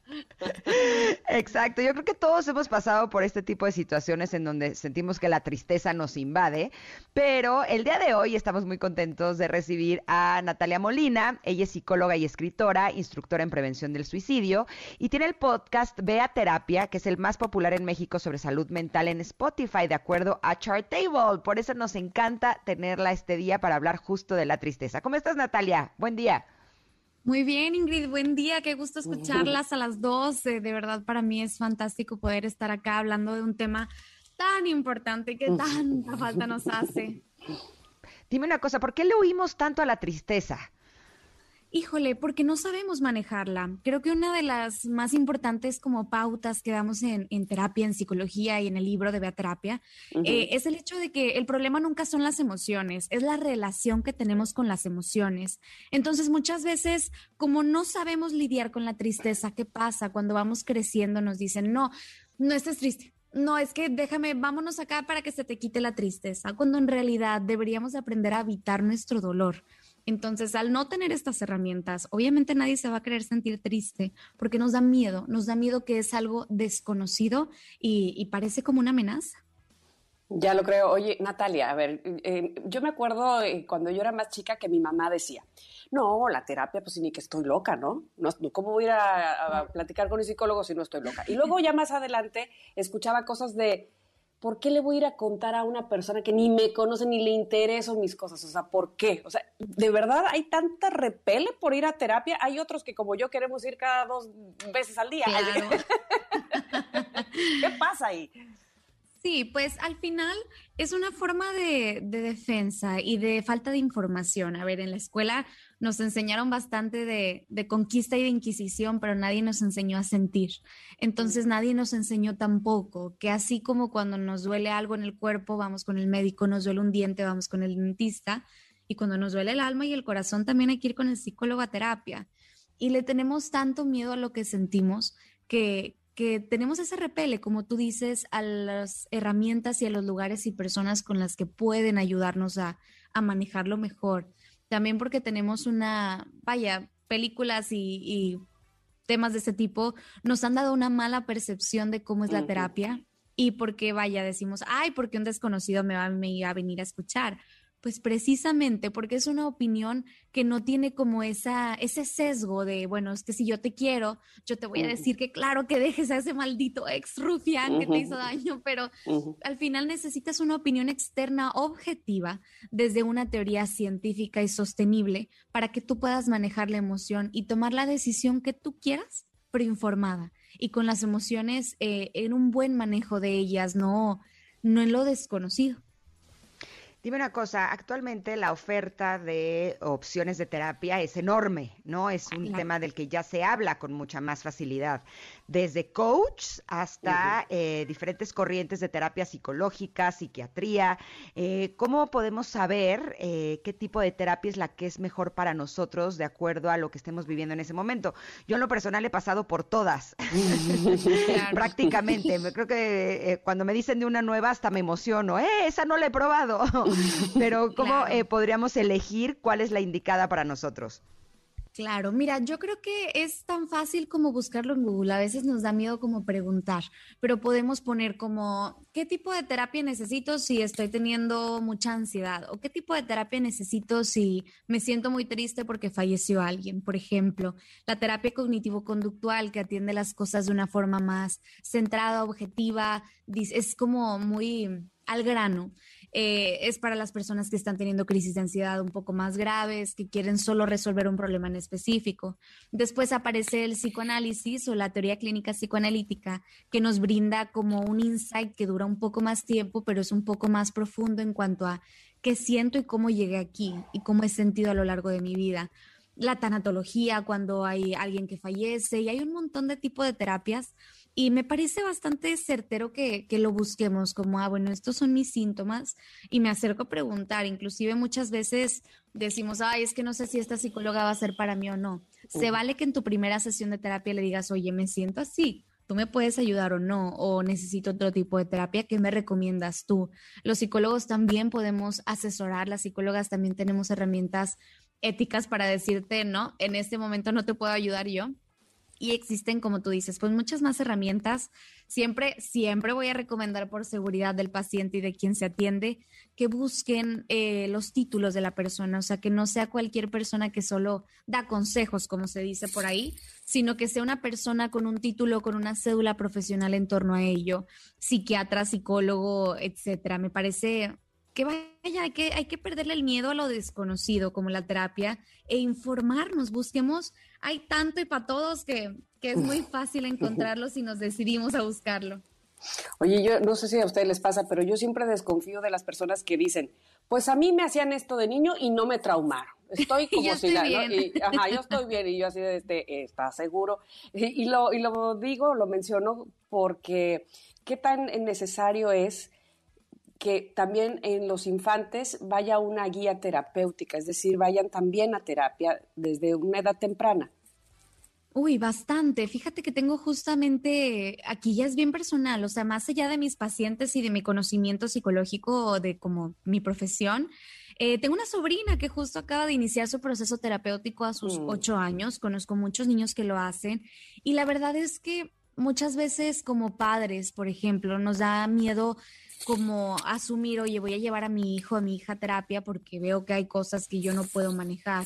Exacto, yo creo que todos hemos pasado por este tipo de situaciones en donde sentimos que la tristeza nos invade, pero el día de hoy estamos muy contentos de recibir a Natalia Molina, ella es psicóloga y escritora, instructora en prevención del suicidio y tiene el podcast Vea Terapia, que es el más popular en México sobre salud mental en Spotify, de acuerdo a Chartable. Por eso nos encanta tenerla este día para hablar justo de la tristeza. ¿Cómo estás, Natalia? Buen día. Muy bien, Ingrid, buen día, qué gusto escucharlas a las dos. de verdad, para mí es fantástico poder estar acá hablando de un tema tan importante que tanta falta nos hace. Dime una cosa, ¿por qué le huimos tanto a la tristeza? Híjole, porque no sabemos manejarla. Creo que una de las más importantes como pautas que damos en, terapia, en psicología y en el libro de Beaterapia, eh, es el hecho de que el problema nunca son las emociones, es la relación que tenemos con las emociones. Entonces, muchas veces, como no sabemos lidiar con la tristeza, ¿qué pasa? Cuando vamos creciendo nos dicen, no, no estés triste, no, es que déjame, vámonos acá para que se te quite la tristeza, cuando en realidad deberíamos aprender a evitar nuestro dolor. Entonces, al no tener estas herramientas, obviamente nadie se va a querer sentir triste porque nos da miedo, nos da miedo que es algo desconocido y, parece como una amenaza. Ya lo creo. Oye, Natalia, a ver, eh, yo me acuerdo eh, cuando yo era más chica que mi mamá decía, no, la terapia, pues ni que estoy loca, ¿no? no ¿Cómo voy a ir a platicar con un psicólogo si no estoy loca? Y luego ya más adelante escuchaba cosas de, ¿por qué le voy a ir a contar a una persona que ni me conoce ni le intereso mis cosas? O sea, ¿por qué? O sea, ¿de verdad hay tanta repele por ir a terapia? Hay otros que como yo queremos ir cada dos veces al día. *laughs* ¿Qué pasa ahí? Sí, pues al final es una forma de, defensa y de falta de información. A ver, en la escuela nos enseñaron bastante de, de, conquista y de inquisición, pero nadie nos enseñó a sentir. Entonces nadie nos enseñó tampoco que así como cuando nos duele algo en el cuerpo, vamos con el médico, nos duele un diente, vamos con el dentista, y cuando nos duele el alma y el corazón, también hay que ir con el psicólogo a terapia. Y le tenemos tanto miedo a lo que sentimos que, que tenemos ese repele, como tú dices, a las herramientas y a los lugares y personas con las que pueden ayudarnos a, manejarlo mejor. También porque tenemos una, vaya, películas y, temas de ese tipo nos han dado una mala percepción de cómo es la terapia y porque, vaya, decimos, ay, porque un desconocido me va, me va a venir a escuchar. Pues precisamente porque es una opinión que no tiene como esa, ese sesgo de, bueno, es que si yo te quiero, yo te voy a decir que claro que dejes a ese maldito ex rufián que te hizo daño, pero al final necesitas una opinión externa objetiva desde una teoría científica y sostenible para que tú puedas manejar la emoción y tomar la decisión que tú quieras, pero informada y con las emociones eh, en un buen manejo de ellas, no, no en lo desconocido. Dime una cosa, actualmente la oferta de opciones de terapia es enorme, ¿no? Es un tema del que ya se habla con mucha más facilidad, desde coach hasta eh, diferentes corrientes de terapia psicológica, psiquiatría. Eh, ¿Cómo podemos saber eh, qué tipo de terapia es la que es mejor para nosotros de acuerdo a lo que estemos viviendo en ese momento? Yo en lo personal he pasado por todas, *laughs* prácticamente. Creo que cuando me dicen de una nueva hasta me emociono, ¡eh! Esa no la he probado. Pero *laughs* ¿cómo eh, podríamos elegir cuál es la indicada para nosotros? Claro, mira, yo creo que es tan fácil como buscarlo en Google. A veces nos da miedo como preguntar, pero podemos poner como, ¿qué tipo de terapia necesito si estoy teniendo mucha ansiedad? ¿O qué tipo de terapia necesito si me siento muy triste porque falleció alguien? Por ejemplo, la terapia cognitivo-conductual que atiende las cosas de una forma más centrada, objetiva, es como muy al grano. Eh, es para las personas que están teniendo crisis de ansiedad un poco más graves, que quieren solo resolver un problema en específico. Después aparece el psicoanálisis o la teoría clínica psicoanalítica, que nos brinda como un insight que dura un poco más tiempo, pero es un poco más profundo en cuanto a qué siento y cómo llegué aquí y cómo he sentido a lo largo de mi vida la tanatología cuando hay alguien que fallece y hay un montón de tipos de terapias y me parece bastante certero que, lo busquemos como, ah, bueno, estos son mis síntomas y me acerco a preguntar. Inclusive muchas veces decimos, ay, es que no sé si esta psicóloga va a ser para mí o no. Se vale que en tu primera sesión de terapia le digas, oye, me siento así, tú me puedes ayudar o no, o necesito otro tipo de terapia, ¿qué me recomiendas tú? Los psicólogos también podemos asesorar, las psicólogas también tenemos herramientas éticas para decirte, no, en este momento no te puedo ayudar yo, y existen, como tú dices, pues muchas más herramientas. Siempre, siempre voy a recomendar por seguridad del paciente y de quien se atiende que busquen eh, los títulos de la persona, o sea, que no sea cualquier persona que solo da consejos, como se dice por ahí, sino que sea una persona con un título, con una cédula profesional en torno a ello, psiquiatra, psicólogo, etcétera. Me parece que vaya, hay que, hay que perderle el miedo a lo desconocido, como la terapia, e informarnos, busquemos, hay tanto y para todos que, que es muy fácil encontrarlo si nos decidimos a buscarlo. Oye, yo no sé si a ustedes les pasa, pero yo siempre desconfío de las personas que dicen, pues a mí me hacían esto de niño y no me traumaron. Estoy *laughs* como si la, y, ajá, yo estoy bien y yo así de, este, ¿está seguro? Y, y, lo, y lo digo, lo menciono porque qué tan necesario es que también en los infantes vaya una guía terapéutica, es decir, vayan también a terapia desde una edad temprana. Uy, bastante. Fíjate que tengo justamente, aquí ya es bien personal, o sea, más allá de mis pacientes y de mi conocimiento psicológico o de como mi profesión, eh, tengo una sobrina que justo acaba de iniciar su proceso terapéutico a sus mm. ocho años, conozco muchos niños que lo hacen y la verdad es que muchas veces como padres, por ejemplo, nos da miedo como asumir, oye, voy a llevar a mi hijo, a mi hija a terapia porque veo que hay cosas que yo no puedo manejar,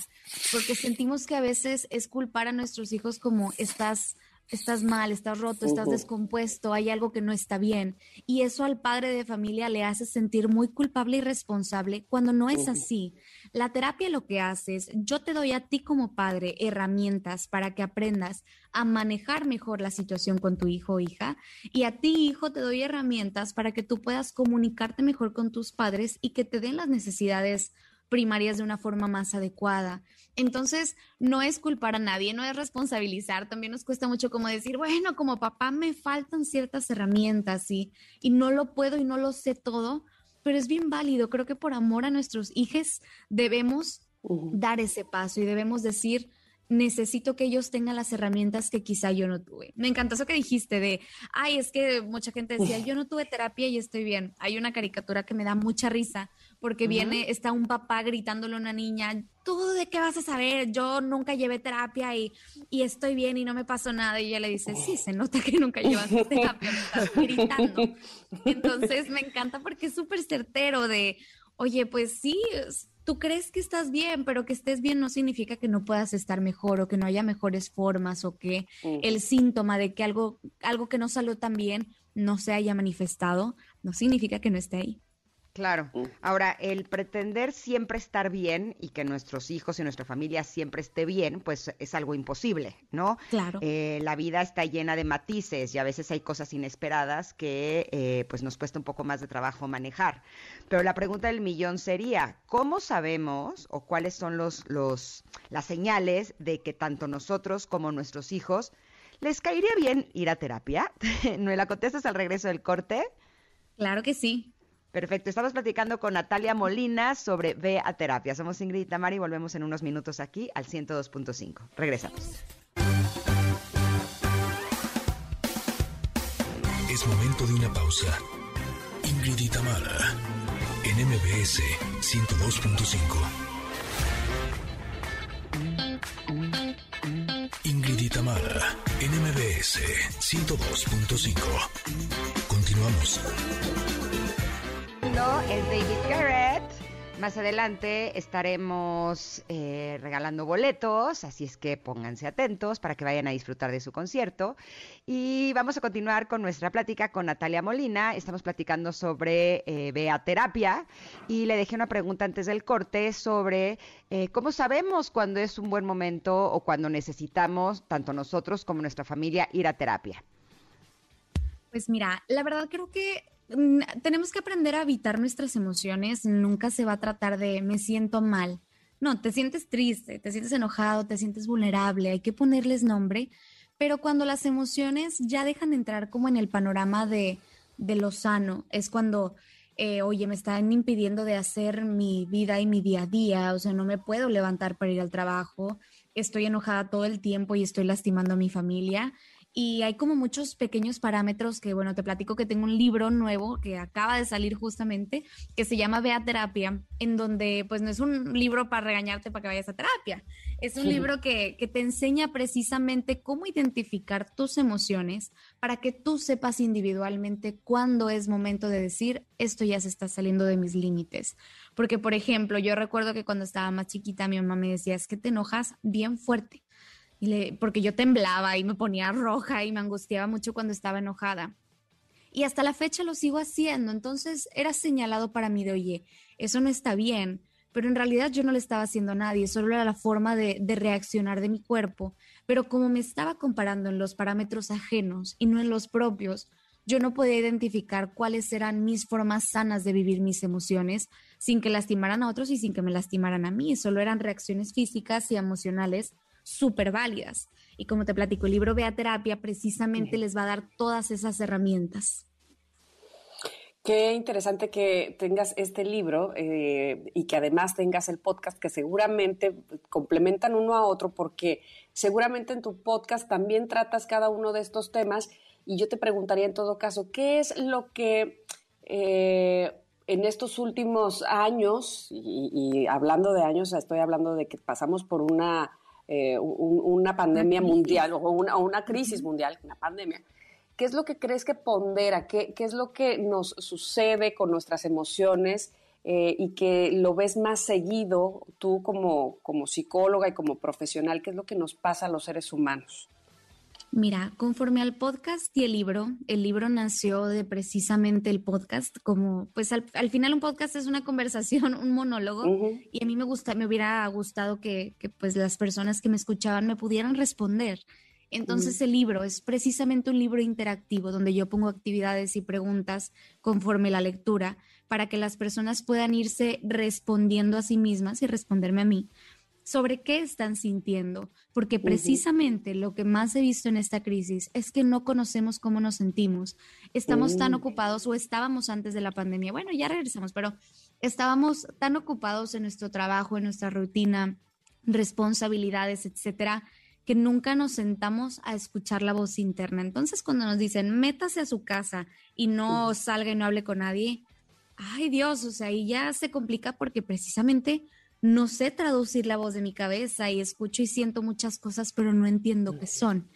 porque sentimos que a veces es culpar a nuestros hijos como estás estás mal, estás roto, estás descompuesto, hay algo que no está bien. Y eso al padre de familia le hace sentir muy culpable y responsable cuando no es así. La terapia lo que hace es, yo te doy a ti como padre herramientas para que aprendas a manejar mejor la situación con tu hijo o hija y a ti hijo te doy herramientas para que tú puedas comunicarte mejor con tus padres y que te den las necesidades primarias de una forma más adecuada. Entonces, no es culpar a nadie, no es responsabilizar. También nos cuesta mucho como decir, bueno, como papá me faltan ciertas herramientas y, y no lo puedo y no lo sé todo, pero es bien válido. Creo que por amor a nuestros hijos debemos dar ese paso y debemos decir, necesito que ellos tengan las herramientas que quizá yo no tuve. Me encantó eso que dijiste de, ay, es que mucha gente decía, yo no tuve terapia y estoy bien. Hay una caricatura que me da mucha risa porque viene, está un papá gritándole a una niña, ¿tú de qué vas a saber? Yo nunca llevé terapia y, y estoy bien y no me pasó nada. Y ella le dice, sí, se nota que nunca llevaste *laughs* terapia, me estás gritando. Entonces me encanta porque es súper certero de, oye, pues sí, tú crees que estás bien, pero que estés bien no significa que no puedas estar mejor o que no haya mejores formas o que el síntoma de que algo, algo que no salió tan bien no se haya manifestado, no significa que no esté ahí. Claro. Mm. Ahora, el pretender siempre estar bien y que nuestros hijos y nuestra familia siempre esté bien, pues es algo imposible, ¿no? Claro. Eh, la vida está llena de matices y a veces hay cosas inesperadas que eh, pues nos cuesta un poco más de trabajo manejar. Pero la pregunta del millón sería, ¿cómo sabemos o cuáles son los, los, las señales de que tanto nosotros como nuestros hijos les caería bien ir a terapia? *laughs* ¿No la contestas al regreso del corte? Claro que sí. Perfecto, estamos platicando con Natalia Molina sobre Ve a Terapia. Somos Ingrid y Tamara y volvemos en unos minutos aquí al 102.5. Regresamos. Es momento de una pausa. Ingrid y Tamara en MBS 102.5. Ingrid y Tamara en MBS 102.5. Continuamos. Es David Garrett. Más adelante estaremos eh, regalando boletos, así es que pónganse atentos para que vayan a disfrutar de su concierto. Y vamos a continuar con nuestra plática con Natalia Molina. Estamos platicando sobre eh, Bea Terapia y le dejé una pregunta antes del corte sobre eh, cómo sabemos cuándo es un buen momento o cuando necesitamos, tanto nosotros como nuestra familia, ir a terapia. Pues mira, la verdad creo que tenemos que aprender a evitar nuestras emociones. Nunca se va a tratar de me siento mal. No, te sientes triste, te sientes enojado, te sientes vulnerable, hay que ponerles nombre. Pero cuando las emociones ya dejan de entrar como en el panorama de, de lo sano, es cuando, eh, oye, me están impidiendo de hacer mi vida y mi día a día, o sea, no me puedo levantar para ir al trabajo, estoy enojada todo el tiempo y estoy lastimando a mi familia y hay como muchos pequeños parámetros que, bueno, te platico que tengo un libro nuevo que acaba de salir justamente, que se llama Vea Terapia, en donde pues no es un libro para regañarte para que vayas a terapia, es un libro que, que te enseña precisamente cómo identificar tus emociones para que tú sepas individualmente cuándo es momento de decir, esto ya se está saliendo de mis límites. Porque, por ejemplo, yo recuerdo que cuando estaba más chiquita, mi mamá me decía, es que te enojas bien fuerte porque yo temblaba y me ponía roja y me angustiaba mucho cuando estaba enojada. Y hasta la fecha lo sigo haciendo, entonces era señalado para mí de, oye, eso no está bien, pero en realidad yo no le estaba haciendo a nadie, solo era la forma de, de reaccionar de mi cuerpo, pero como me estaba comparando en los parámetros ajenos y no en los propios, yo no podía identificar cuáles eran mis formas sanas de vivir mis emociones sin que lastimaran a otros y sin que me lastimaran a mí, solo eran reacciones físicas y emocionales súper válidas. Y como te platico, el libro Vea Terapia precisamente les va a dar todas esas herramientas. Qué interesante que tengas este libro eh, y que además tengas el podcast que seguramente complementan uno a otro porque seguramente en tu podcast también tratas cada uno de estos temas y yo te preguntaría en todo caso, ¿qué es lo que eh, en estos últimos años, y, y, hablando de años, estoy hablando de que pasamos por una eh, un, una pandemia mundial o una, o una, crisis mundial, una pandemia. ¿Qué es lo que crees que pondera? ¿Qué, qué es lo que nos sucede con nuestras emociones eh, y que lo ves más seguido tú como, como psicóloga y como profesional? ¿Qué es lo que nos pasa a los seres humanos? Mira, conforme al podcast y el libro, el libro nació de precisamente el podcast, como pues al, al final un podcast es una conversación, *laughs* un monólogo, uh -huh. y a mí me gusta, me hubiera gustado que, que, pues las personas que me escuchaban me pudieran responder. Entonces uh -huh. el libro es precisamente un libro interactivo donde yo pongo actividades y preguntas conforme la lectura para que las personas puedan irse respondiendo a sí mismas y responderme a mí sobre qué están sintiendo, porque precisamente uh -huh. lo que más he visto en esta crisis es que no conocemos cómo nos sentimos. Estamos uh -huh. tan ocupados o estábamos antes de la pandemia, bueno, ya regresamos, pero estábamos tan ocupados en nuestro trabajo, en nuestra rutina, responsabilidades, etcétera, que nunca nos sentamos a escuchar la voz interna. Entonces, cuando nos dicen, métase a su casa y no salga y no hable con nadie, ay Dios, o sea, ahí ya se complica porque precisamente no sé traducir la voz de mi cabeza y escucho y siento muchas cosas, pero no entiendo qué son.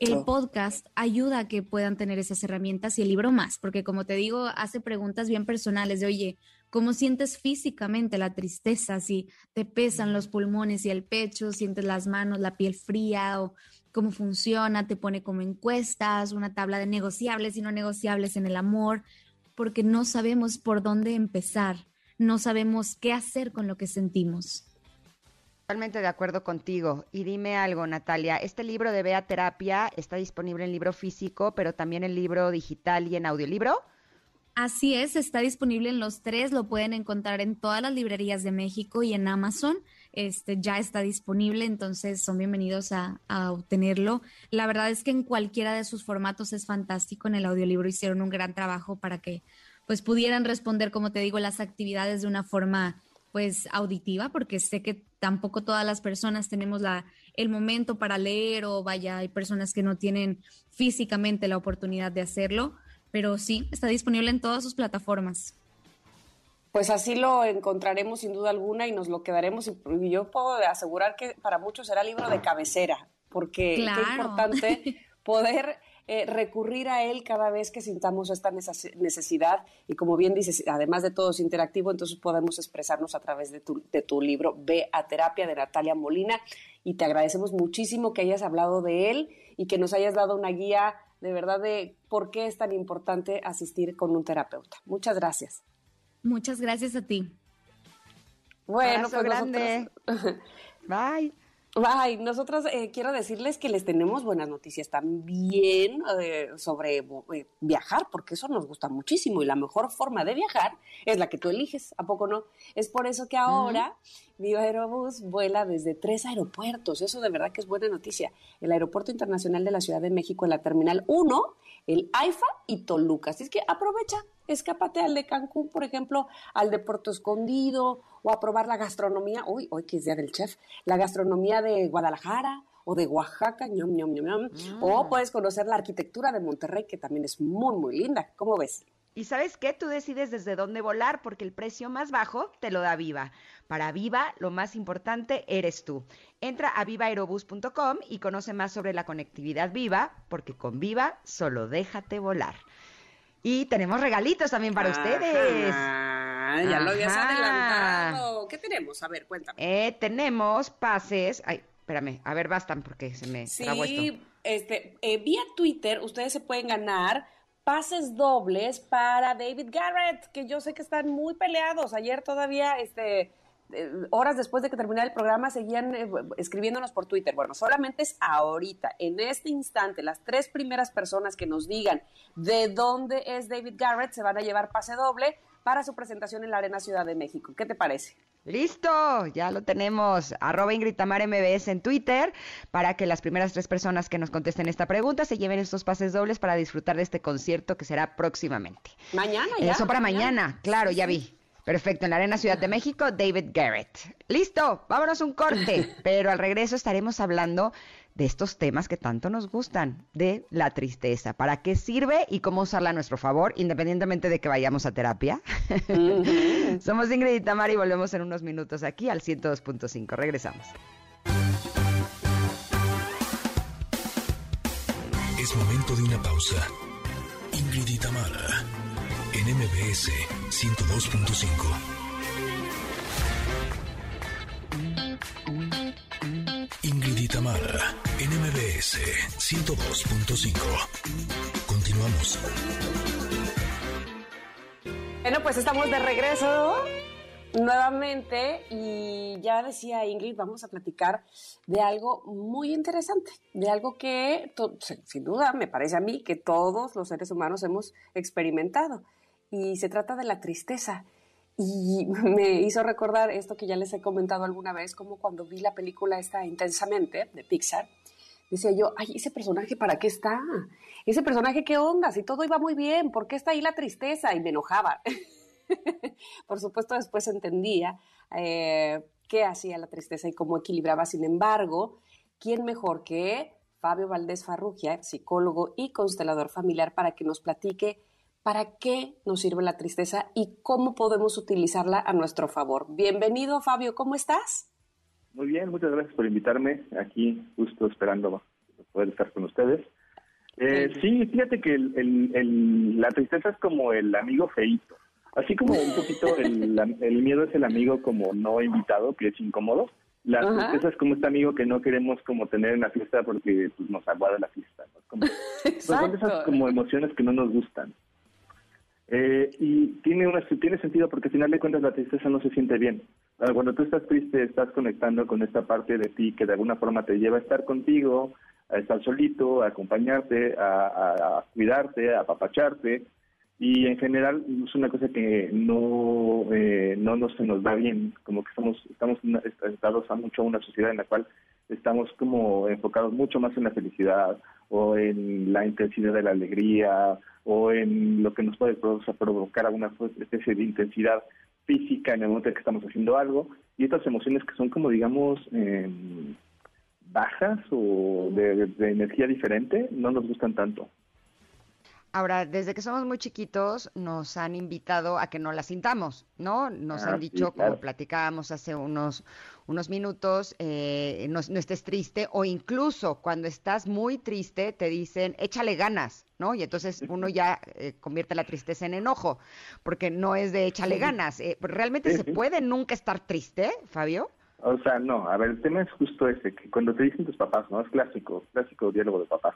El podcast ayuda a que puedan tener esas herramientas y el libro más, porque como te digo, hace preguntas bien personales de, oye, ¿cómo sientes físicamente la tristeza? Si te pesan los pulmones y el pecho, sientes las manos, la piel fría o cómo funciona, te pone como encuestas, una tabla de negociables y no negociables en el amor porque no sabemos por dónde empezar, no sabemos qué hacer con lo que sentimos. Totalmente de acuerdo contigo. Y dime algo, Natalia, este libro de Bea Terapia está disponible en libro físico, pero también en libro digital y en audiolibro. Así es, está disponible en los tres, lo pueden encontrar en todas las librerías de México y en Amazon. Este ya está disponible, entonces son bienvenidos a, a, obtenerlo. La verdad es que en cualquiera de sus formatos es fantástico. En el audiolibro hicieron un gran trabajo para que pues pudieran responder, como te digo, las actividades de una forma pues auditiva, porque sé que tampoco todas las personas tenemos la, el momento para leer o vaya, hay personas que no tienen físicamente la oportunidad de hacerlo pero sí, está disponible en todas sus plataformas. Pues así lo encontraremos sin duda alguna y nos lo quedaremos. Y yo puedo asegurar que para muchos será libro de cabecera, porque claro. qué importante *laughs* poder eh, recurrir a él cada vez que sintamos esta necesidad. Y como bien dices, además de todo es interactivo, entonces podemos expresarnos a través de tu, de tu libro Ve a Terapia de Natalia Molina. Y te agradecemos muchísimo que hayas hablado de él y que nos hayas dado una guía de verdad de por qué es tan importante asistir con un terapeuta. Muchas gracias. Muchas gracias a ti. Bueno, pues grande. Nosotros... *laughs* Bye. Bye. Nosotros eh, quiero decirles que les tenemos buenas noticias también eh, sobre eh, viajar, porque eso nos gusta muchísimo y la mejor forma de viajar es la que tú eliges, ¿a poco no? Es por eso que ahora uh -huh. Viva Aerobús vuela desde tres aeropuertos. Eso de verdad que es buena noticia. El Aeropuerto Internacional de la Ciudad de México en la Terminal 1, el AIFA y Toluca. Así es que aprovecha, escápate al de Cancún, por ejemplo, al de Puerto Escondido o a probar la gastronomía. Uy, hoy que es día del chef. La gastronomía de Guadalajara o de Oaxaca, ñom, ñom, ñom, ñom. O puedes conocer la arquitectura de Monterrey, que también es muy, muy linda. ¿Cómo ves? Y sabes qué, tú decides desde dónde volar porque el precio más bajo te lo da Viva. Para Viva, lo más importante eres tú. Entra a vivaerobus.com y conoce más sobre la conectividad Viva, porque con Viva solo déjate volar. Y tenemos regalitos también para Ajá, ustedes. Ya lo habías adelantado. ¿Qué tenemos? A ver, cuéntame. Eh, tenemos pases. Ay, espérame, a ver, bastan porque se me sí, trabó esto. este, eh, vía Twitter ustedes se pueden ganar pases dobles para David Garrett, que yo sé que están muy peleados. Ayer todavía, este, eh, horas después de que terminara el programa, seguían eh, escribiéndonos por Twitter. Bueno, solamente es ahorita, en este instante, las tres primeras personas que nos digan de dónde es David Garrett se van a llevar pase doble para su presentación en la Arena Ciudad de México. ¿Qué te parece? Listo, ya lo tenemos. Arroba Ingrid Tamar MBS en Twitter para que las primeras tres personas que nos contesten esta pregunta se lleven estos pases dobles para disfrutar de este concierto que será próximamente. Mañana ya. Eso para mañana, mañana. claro, ya vi. Perfecto, en la Arena Ciudad de México, David Garrett. Listo, vámonos un corte, *laughs* pero al regreso estaremos hablando de estos temas que tanto nos gustan, de la tristeza, para qué sirve y cómo usarla a nuestro favor, independientemente de que vayamos a terapia. Uh *laughs* -huh. Somos Ingrid y Tamara y volvemos en unos minutos aquí al 102.5. Regresamos. Es momento de una pausa. Ingrid y Tamara, en MBS 102.5. Ingrid y Tamara, en MBS 102.5. Continuamos. Bueno, pues estamos de regreso nuevamente y ya decía Ingrid, vamos a platicar de algo muy interesante, de algo que sin duda me parece a mí que todos los seres humanos hemos experimentado y se trata de la tristeza. Y *laughs* me hizo recordar esto que ya les he comentado alguna vez, como cuando vi la película esta intensamente de Pixar, decía yo, ay, ese personaje, ¿para qué está? Ese personaje, ¿qué onda? Si todo iba muy bien, ¿por qué está ahí la tristeza? Y me enojaba. *laughs* Por supuesto, después entendía eh, qué hacía la tristeza y cómo equilibraba. Sin embargo, ¿quién mejor que Fabio Valdés Farrugia, psicólogo y constelador familiar, para que nos platique para qué nos sirve la tristeza y cómo podemos utilizarla a nuestro favor. Bienvenido, Fabio, ¿cómo estás? Muy bien, muchas gracias por invitarme. Aquí justo esperando poder estar con ustedes. Eh, sí, fíjate que el, el, el, la tristeza es como el amigo feito. Así como un poquito *laughs* el, miedo es el amigo como no invitado, que es incómodo. La Ajá. tristeza es como este amigo que no queremos como tener en la fiesta porque pues, nos aguarda la fiesta. ¿no? Como, son esas como emociones que no nos gustan. Eh, y tiene, una, tiene sentido porque al final de cuentas la tristeza no se siente bien. Cuando tú estás triste, estás conectando con esta parte de ti que de alguna forma te lleva a estar contigo, a estar solito, a acompañarte, a, cuidarte, a apapacharte. Y en general es una cosa que no, eh, no se nos da bien, como que estamos, estamos estados a mucho a una sociedad en la cual estamos como enfocados mucho más en la felicidad o en la intensidad de la alegría o en lo que nos puede pro- provocar alguna especie de intensidad física en el momento en que estamos haciendo algo y estas emociones que son como digamos eh, bajas o de energía diferente no nos gustan tanto. Ahora, desde que somos muy chiquitos nos han invitado a que no la sintamos, ¿no? Nos Ah, han sí, dicho, claro. como platicábamos hace unos, unos minutos, eh, no, no estés triste o incluso cuando estás muy triste te dicen, échale ganas, ¿no? Y entonces uno *laughs* ya eh, convierte la tristeza en enojo, porque no es de échale ganas. Eh, ¿Realmente Sí, se sí. puede nunca estar triste, Fabio? O sea, no, a ver, el tema es justo ese, que cuando te dicen tus papás, ¿no? Es clásico, clásico diálogo de papás.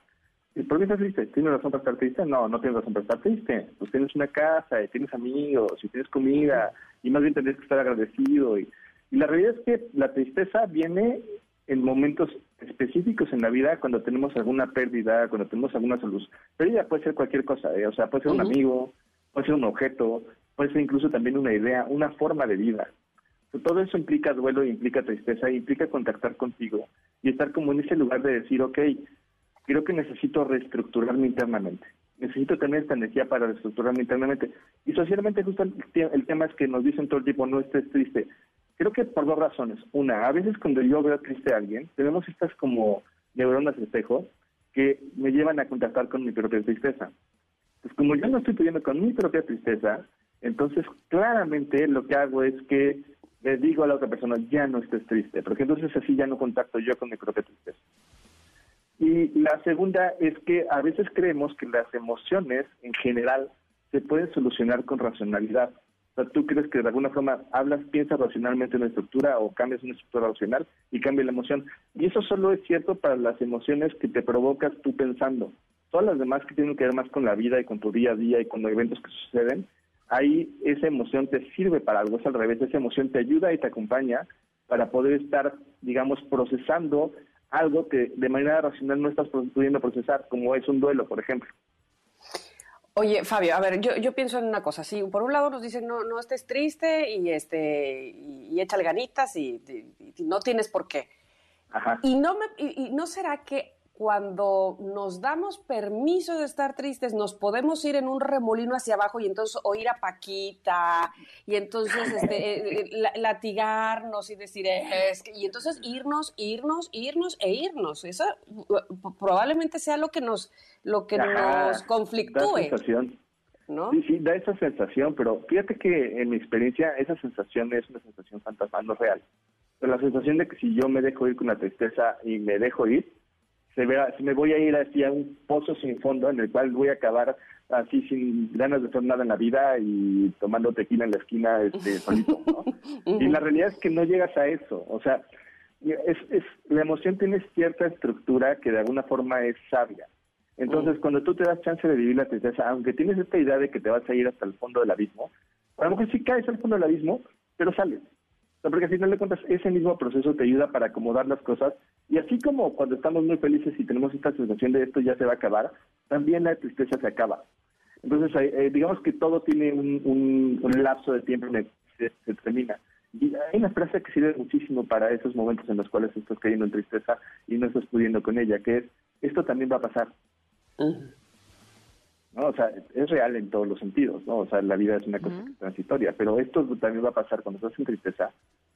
¿Y ¿Por qué estás triste? ¿Tienes razón para estar triste? No, no tienes razón para estar triste. Pues tienes una casa, y tienes amigos, y tienes comida, y más bien tendrías que estar agradecido. Y, y la realidad es que la tristeza viene en momentos específicos en la vida, cuando tenemos alguna pérdida, cuando tenemos alguna salud. Pérdida puede ser cualquier cosa, ¿eh? o sea, puede ser un Ujú. amigo, puede ser un objeto, puede ser incluso también una idea, una forma de vida. Todo eso implica duelo, implica tristeza, implica contactar contigo y estar como en ese lugar de decir, ok, creo que necesito reestructurarme internamente. Necesito tener esta energía para reestructurarme internamente. Y socialmente justo el, te- el tema es que nos dicen todo el tiempo, no estés triste. Creo que por dos razones. Una, a veces cuando yo veo triste a alguien, tenemos estas como neuronas espejo que me llevan a contactar con mi propia tristeza. Pues como yo no estoy pudiendo con mi propia tristeza, entonces claramente lo que hago es que le digo a la otra persona, ya no estés triste, porque entonces así ya no contacto yo con mi propia tristeza. Y la segunda es que a veces creemos que las emociones en general se pueden solucionar con racionalidad. O sea, tú crees que de alguna forma hablas, piensas racionalmente en una estructura o cambias una estructura racional y cambia la emoción. Y eso solo es cierto para las emociones que te provocas tú pensando. Todas las demás que tienen que ver más con la vida y con tu día a día y con los eventos que suceden, ahí esa emoción te sirve para algo, es al revés, esa emoción te ayuda y te acompaña para poder estar, digamos, procesando algo que de manera racional no estás pudiendo procesar, como es un duelo, por ejemplo. Oye, Fabio, a ver, yo, yo pienso en una cosa. Sí, por un lado nos dicen no, no estés triste y este y, y échale ganitas y, y- y no tienes por qué. Ajá. Y no me, y, y no será que cuando nos damos permiso de estar tristes, nos podemos ir en un remolino hacia abajo y entonces oír a Paquita y entonces este, *laughs* eh, eh, la- latigarnos y decir es que-", y entonces irnos, irnos, irnos e irnos. Eso uh, probablemente sea lo que nos lo que Ajá, nos Da conflictúe, sensación. ¿no? Sí, sí, da esa sensación, pero fíjate que en mi experiencia esa sensación es una sensación fantasmal, no real. Pero la sensación de que si yo me dejo ir con la tristeza y me dejo ir, se si me voy a ir así a un pozo sin fondo en el cual voy a acabar así sin ganas de hacer nada en la vida y tomando tequila en la esquina este, *laughs* solito, ¿no? Y la realidad es que no llegas a eso, o sea, es, es, la emoción tiene cierta estructura que de alguna forma es sabia. Entonces, cuando tú te das chance de vivir la tristeza, aunque tienes esta idea de que te vas a ir hasta el fondo del abismo, a lo mejor sí caes al fondo del abismo, pero sales. O sea, porque al final de cuentas, ese mismo proceso te ayuda para acomodar las cosas. Y así como cuando estamos muy felices y tenemos esta sensación de esto ya se va a acabar, también la tristeza se acaba. Entonces, eh, digamos que todo tiene un, un- un lapso de tiempo en el que se, se termina. Y hay una frase que sirve muchísimo para esos momentos en los cuales estás cayendo en tristeza y no estás pudiendo con ella, que es, esto también va a pasar. ¿no? O sea, es real en todos los sentidos, ¿no? O sea, la vida es una cosa transitoria, pero esto también va a pasar cuando estás en tristeza.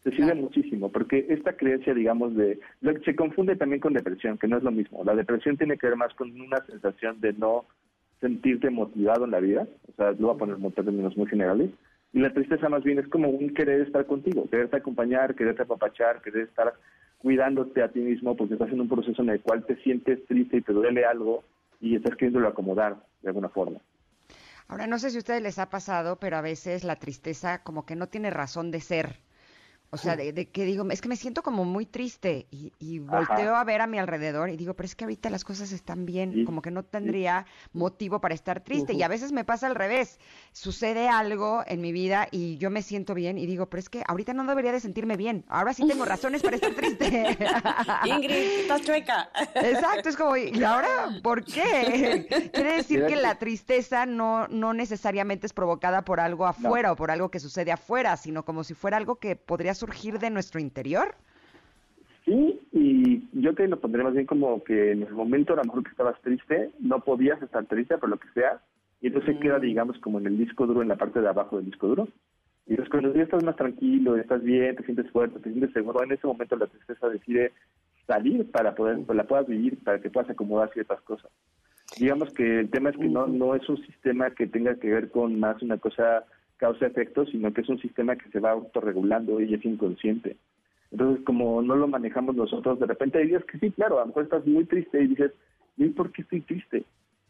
Te sirve muchísimo, porque esta creencia, digamos, de... Lo que se confunde también con depresión, que no es lo mismo. La depresión tiene que ver más con una sensación de no sentirte motivado en la vida, o sea, lo voy a poner en términos muy generales, y la tristeza más bien es como un querer estar contigo, quererte acompañar, quererte apapachar, querer estar cuidándote a ti mismo porque estás en un proceso en el cual te sientes triste y te duele algo y estás queriéndolo acomodar de alguna forma. Ahora, no sé si a ustedes les ha pasado, pero a veces la tristeza como que no tiene razón de ser. O sea, de, de que digo, es que me siento como muy triste y, y volteo a ver a mi alrededor y digo, pero es que ahorita las cosas están bien, Sí, como que no tendría motivo para estar triste. Y a veces me pasa al revés, sucede algo en mi vida y yo me siento bien y digo, pero es que ahorita no debería de sentirme bien, ahora sí tengo razones para estar triste. *laughs* Ingrid, estás chueca. Exacto, es como, ¿y ahora por qué? *laughs* Quiere decir que la tristeza no, no necesariamente es provocada por algo afuera o por algo que sucede afuera, sino como si fuera algo que podría surgir de nuestro interior. Sí, y yo te lo pondré más bien como que en el momento a lo mejor que estabas triste, no podías estar triste por lo que sea, y entonces queda, digamos, como en el disco duro, en la parte de abajo del disco duro. Y entonces cuando ya estás más tranquilo, estás bien, te sientes fuerte, te sientes seguro, en ese momento la tristeza decide salir para poder, la puedas vivir, para que puedas acomodar ciertas cosas. Digamos que el tema es que no, no es un sistema que tenga que ver con más una cosa causa-efecto, sino que es un sistema que se va autorregulando y es inconsciente. Entonces, como no lo manejamos nosotros, de repente hay días que sí, claro, a lo mejor estás muy triste y dices, ¿y por qué estoy triste?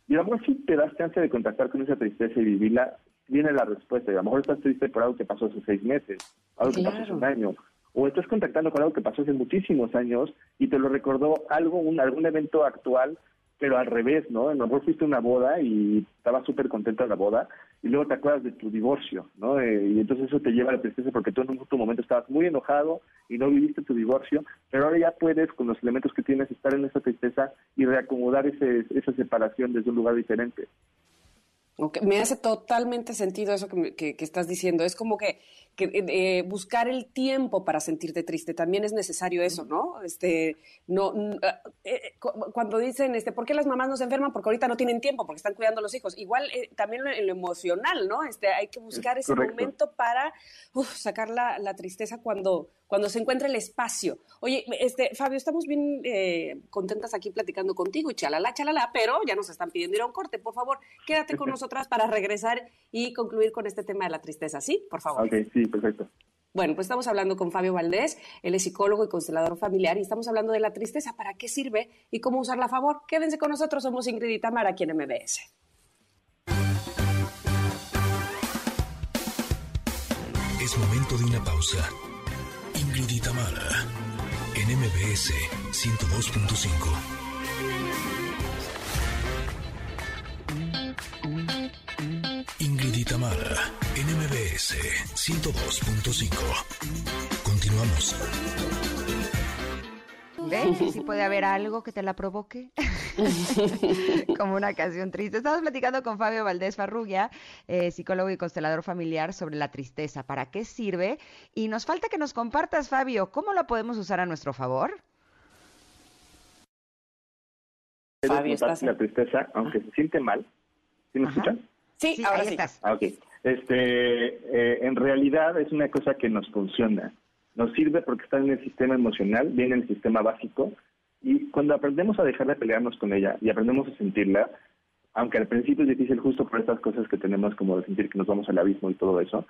Y a lo mejor si te das chance de contactar con esa tristeza y vivirla, viene la respuesta. Y a lo mejor estás triste por algo que pasó hace seis meses, algo que pasó hace un año, o estás contactando con algo que pasó hace muchísimos años y te lo recordó algo, un, algún evento actual, pero al revés, ¿no? A lo mejor fuiste a una boda y estabas súper contenta de la boda y luego te acuerdas de tu divorcio, ¿no? Eh, y entonces eso te lleva a la tristeza porque tú en un momento estabas muy enojado y no viviste tu divorcio, pero ahora ya puedes, con los elementos que tienes, estar en esa tristeza y reacomodar ese, esa separación desde un lugar diferente. Ok, Me hace totalmente sentido eso que, que- que estás diciendo. Es como que, que, eh, buscar el tiempo para sentirte triste. También es necesario eso, ¿no? Este, no, eh, eh, cu- cuando dicen, este, ¿por qué las mamás no se enferman? Porque ahorita no tienen tiempo, porque están cuidando a los hijos. Igual eh, también en lo emocional, ¿no? Este, hay que buscar ese correcto. momento para uf, sacar la, la tristeza cuando, cuando se encuentra el espacio. Oye, este, Fabio, estamos bien eh, contentas aquí platicando contigo y chalala, chalala, pero ya nos están pidiendo ir a un corte. Por favor, quédate con *laughs* nosotras para regresar y concluir con este tema de la tristeza, ¿sí? Por favor. Ok, sí, perfecto. Bueno, pues estamos hablando con Fabio Valdés, él es psicólogo y constelador familiar, y estamos hablando de la tristeza, para qué sirve y cómo usarla a favor. Quédense con nosotros, somos Ingrid y Tamara aquí en MBS. Es momento de una pausa. Ingrid y Tamara, en MBS 102.5. Ingrid y Tamara, MBS 102.5. Continuamos. ¿Ves? Que sí puede haber algo que te la provoque. *laughs* Como una canción triste. Estamos platicando con Fabio Valdés Farrugia, eh, psicólogo y constelador familiar, sobre la tristeza. ¿Para qué sirve? Y nos falta que nos compartas, Fabio, ¿cómo la podemos usar a nuestro favor? Fabio, estás la tristeza, aunque se siente mal, ¿sí me Ajá. escuchan? Sí, Sí, ahora ahí sí. estás. Ah, ok. Este, eh, en realidad es una cosa que nos funciona. Nos sirve porque está en el sistema emocional, viene en el sistema básico, y cuando aprendemos a dejar de pelearnos con ella y aprendemos a sentirla, aunque al principio es difícil justo por estas cosas que tenemos como de sentir que nos vamos al abismo y todo eso,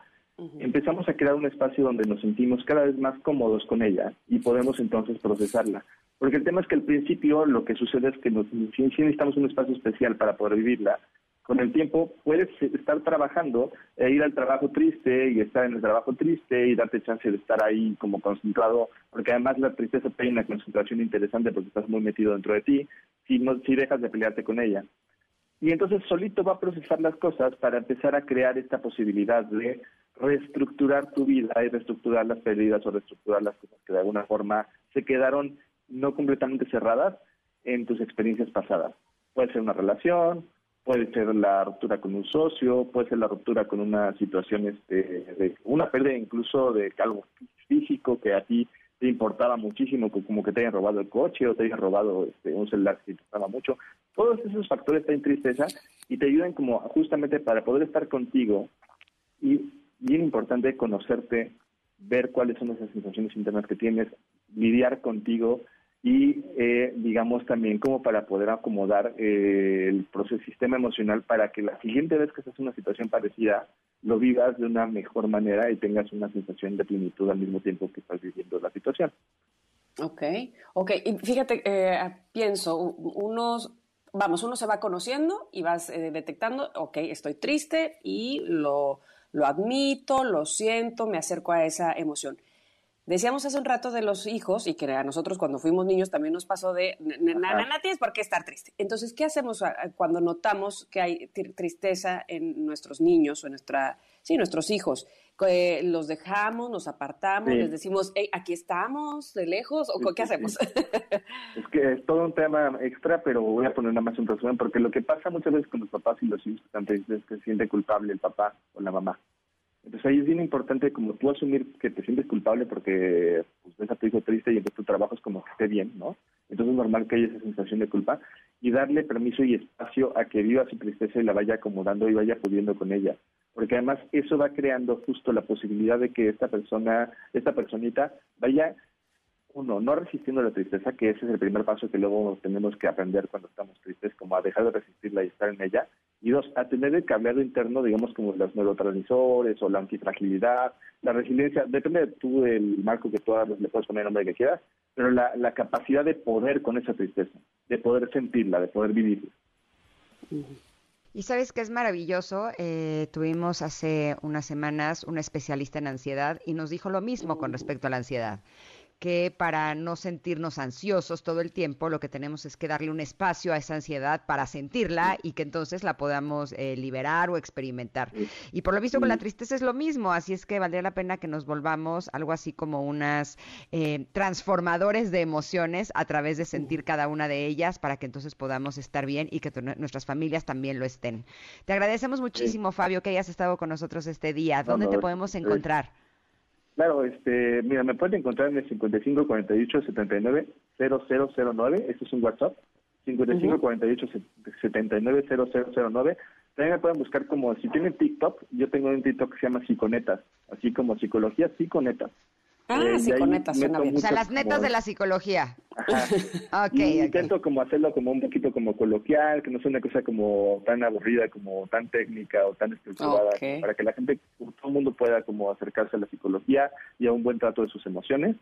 empezamos a crear un espacio donde nos sentimos cada vez más cómodos con ella y podemos entonces procesarla. Porque el tema es que al principio lo que sucede es que nos, sí, sí necesitamos un espacio especial para poder vivirla. Con el tiempo puedes estar trabajando e ir al trabajo triste y estar en el trabajo triste y darte chance de estar ahí como concentrado, porque además la tristeza tiene una concentración interesante porque estás muy metido dentro de ti, si, no, si dejas de pelearte con ella. Y entonces solito va a procesar las cosas para empezar a crear esta posibilidad de reestructurar tu vida y reestructurar las pérdidas o reestructurar las cosas que de alguna forma se quedaron no completamente cerradas en tus experiencias pasadas. Puede ser una relación, puede ser la ruptura con un socio, puede ser la ruptura con una situación, este, de una pérdida incluso de algo físico que a ti te importaba muchísimo, co- como que te hayan robado el coche o te hayan robado este, un celular que te importaba mucho. Todos esos factores traen tristeza y te ayudan como justamente para poder estar contigo y bien importante conocerte, ver cuáles son esas sensaciones internas que tienes, lidiar contigo y eh, digamos también como para poder acomodar eh, el proceso sistema emocional para que la siguiente vez que estás en una situación parecida lo vivas de una mejor manera y tengas una sensación de plenitud al mismo tiempo que estás viviendo la situación. Ok, ok. Y fíjate, eh, pienso, unos, vamos, uno se va conociendo y vas eh, detectando, ok, estoy triste y lo, lo admito, lo siento, me acerco a esa emoción. Decíamos hace un rato de los hijos y que a nosotros cuando fuimos niños también nos pasó de, nana, tienes por qué estar triste. Entonces, ¿qué hacemos cuando notamos que hay tristeza en nuestros niños o en nuestra, sí, nuestros hijos? ¿Los dejamos, nos apartamos, les decimos, hey, aquí estamos, de lejos, o qué hacemos? *laughs* Es que es todo un tema extra, pero voy a poner nada más un resumen, porque lo que pasa muchas veces con los papás y los hijos es que se siente culpable el papá o la mamá. Entonces ahí es bien importante como tú asumir que te sientes culpable porque pues, ves a tu hijo triste y entonces tu trabajo es como que esté bien, ¿no? Entonces es normal que haya esa sensación de culpa y darle permiso y espacio a que viva su tristeza y la vaya acomodando y vaya pudiendo con ella. Porque además eso va creando justo la posibilidad de que esta persona, esta personita vaya uno, no resistiendo la tristeza, que ese es el primer paso que luego tenemos que aprender cuando estamos tristes, como a dejar de resistirla y estar en ella. Y dos, a tener el cableado interno, digamos, como los neurotransmisores o la antifragilidad, la resiliencia, depende de tú del marco que tú le puedes poner el nombre que quieras, pero la, la capacidad de poder con esa tristeza, de poder sentirla, de poder vivirla. Y sabes que es maravilloso. Eh, tuvimos hace unas semanas una especialista en ansiedad y nos dijo lo mismo con respecto a la ansiedad que para no sentirnos ansiosos todo el tiempo, lo que tenemos es que darle un espacio a esa ansiedad para sentirla y que entonces la podamos eh, liberar o experimentar. Y por lo visto con la tristeza es lo mismo, así es que valdría la pena que nos volvamos algo así como unas eh, transformadores de emociones a través de sentir cada una de ellas para que entonces podamos estar bien y que nuestras familias también lo estén. Te agradecemos muchísimo, Fabio, que hayas estado con nosotros este día. ¿Dónde te podemos encontrar? Claro, este, mira, me pueden encontrar en el 55 48 79 0009, este es un WhatsApp, 55 48 79 0009. También me pueden buscar como, si tienen TikTok, yo tengo un TikTok que se llama Psiconetas, así como psicología psiconetas. Ah, eh, suena bien. O sea, las netas de la psicología. Ajá. okay, intento como hacerlo como un poquito como coloquial, que no sea una cosa como tan aburrida, como tan técnica o tan estructurada, para que la gente, todo el mundo pueda como acercarse a la psicología y a un buen trato de sus emociones.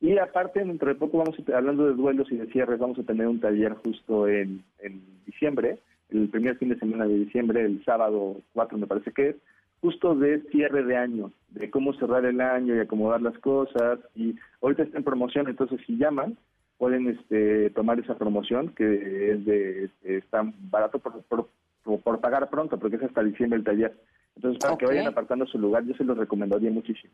Y aparte, dentro de poco vamos a, hablando de duelos y de cierres, vamos a tener un taller justo en, en diciembre, el primer fin de semana de diciembre, el sábado 4 me parece que es, justo de cierre de año, de cómo cerrar el año y acomodar las cosas. Y ahorita está en promoción, entonces si llaman, pueden este, tomar esa promoción que es de este, está barato por, por, pagar pronto, porque es hasta diciembre el taller. Entonces, para que vayan apartando su lugar, yo se los recomendaría muchísimo.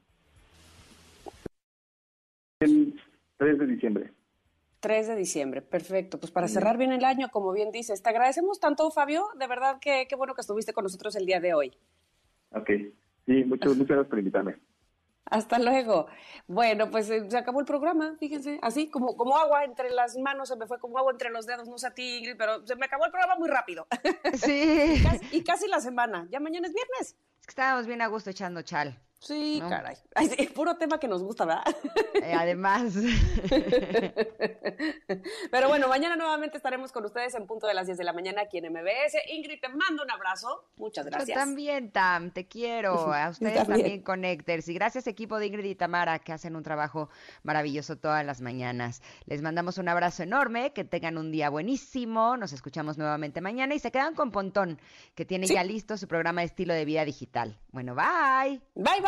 El 3 de diciembre. 3 de diciembre, perfecto. Pues para cerrar bien el año, como bien dices, te agradecemos tanto, Fabio. De verdad que qué bueno que estuviste con nosotros el día de hoy. Ok, sí, muchas, muchas gracias por invitarme. Hasta luego. Bueno, pues eh, se acabó el programa, fíjense, así como, como agua entre las manos, se me fue como agua entre los dedos, no sé a ti, pero se me acabó el programa muy rápido. Sí. *laughs* y casi la semana, ya mañana es viernes. Es que estábamos bien a gusto echando chal. Sí, caray. *laughs* Es puro tema que nos gusta, ¿verdad? Eh, además. *laughs* Pero bueno, mañana nuevamente estaremos con ustedes en punto de las 10 de la mañana aquí en MBS. Ingrid, te mando un abrazo. Muchas gracias. Yo también, Tam, te quiero. *laughs* A ustedes también, Connectors. Y gracias, equipo de Ingrid y Tamara, que hacen un trabajo maravilloso todas las mañanas. Les mandamos un abrazo enorme, que tengan un día buenísimo. Nos escuchamos nuevamente mañana y se quedan con Pontón, que tiene ya listo su programa de estilo de vida digital. Bueno, bye. Bye,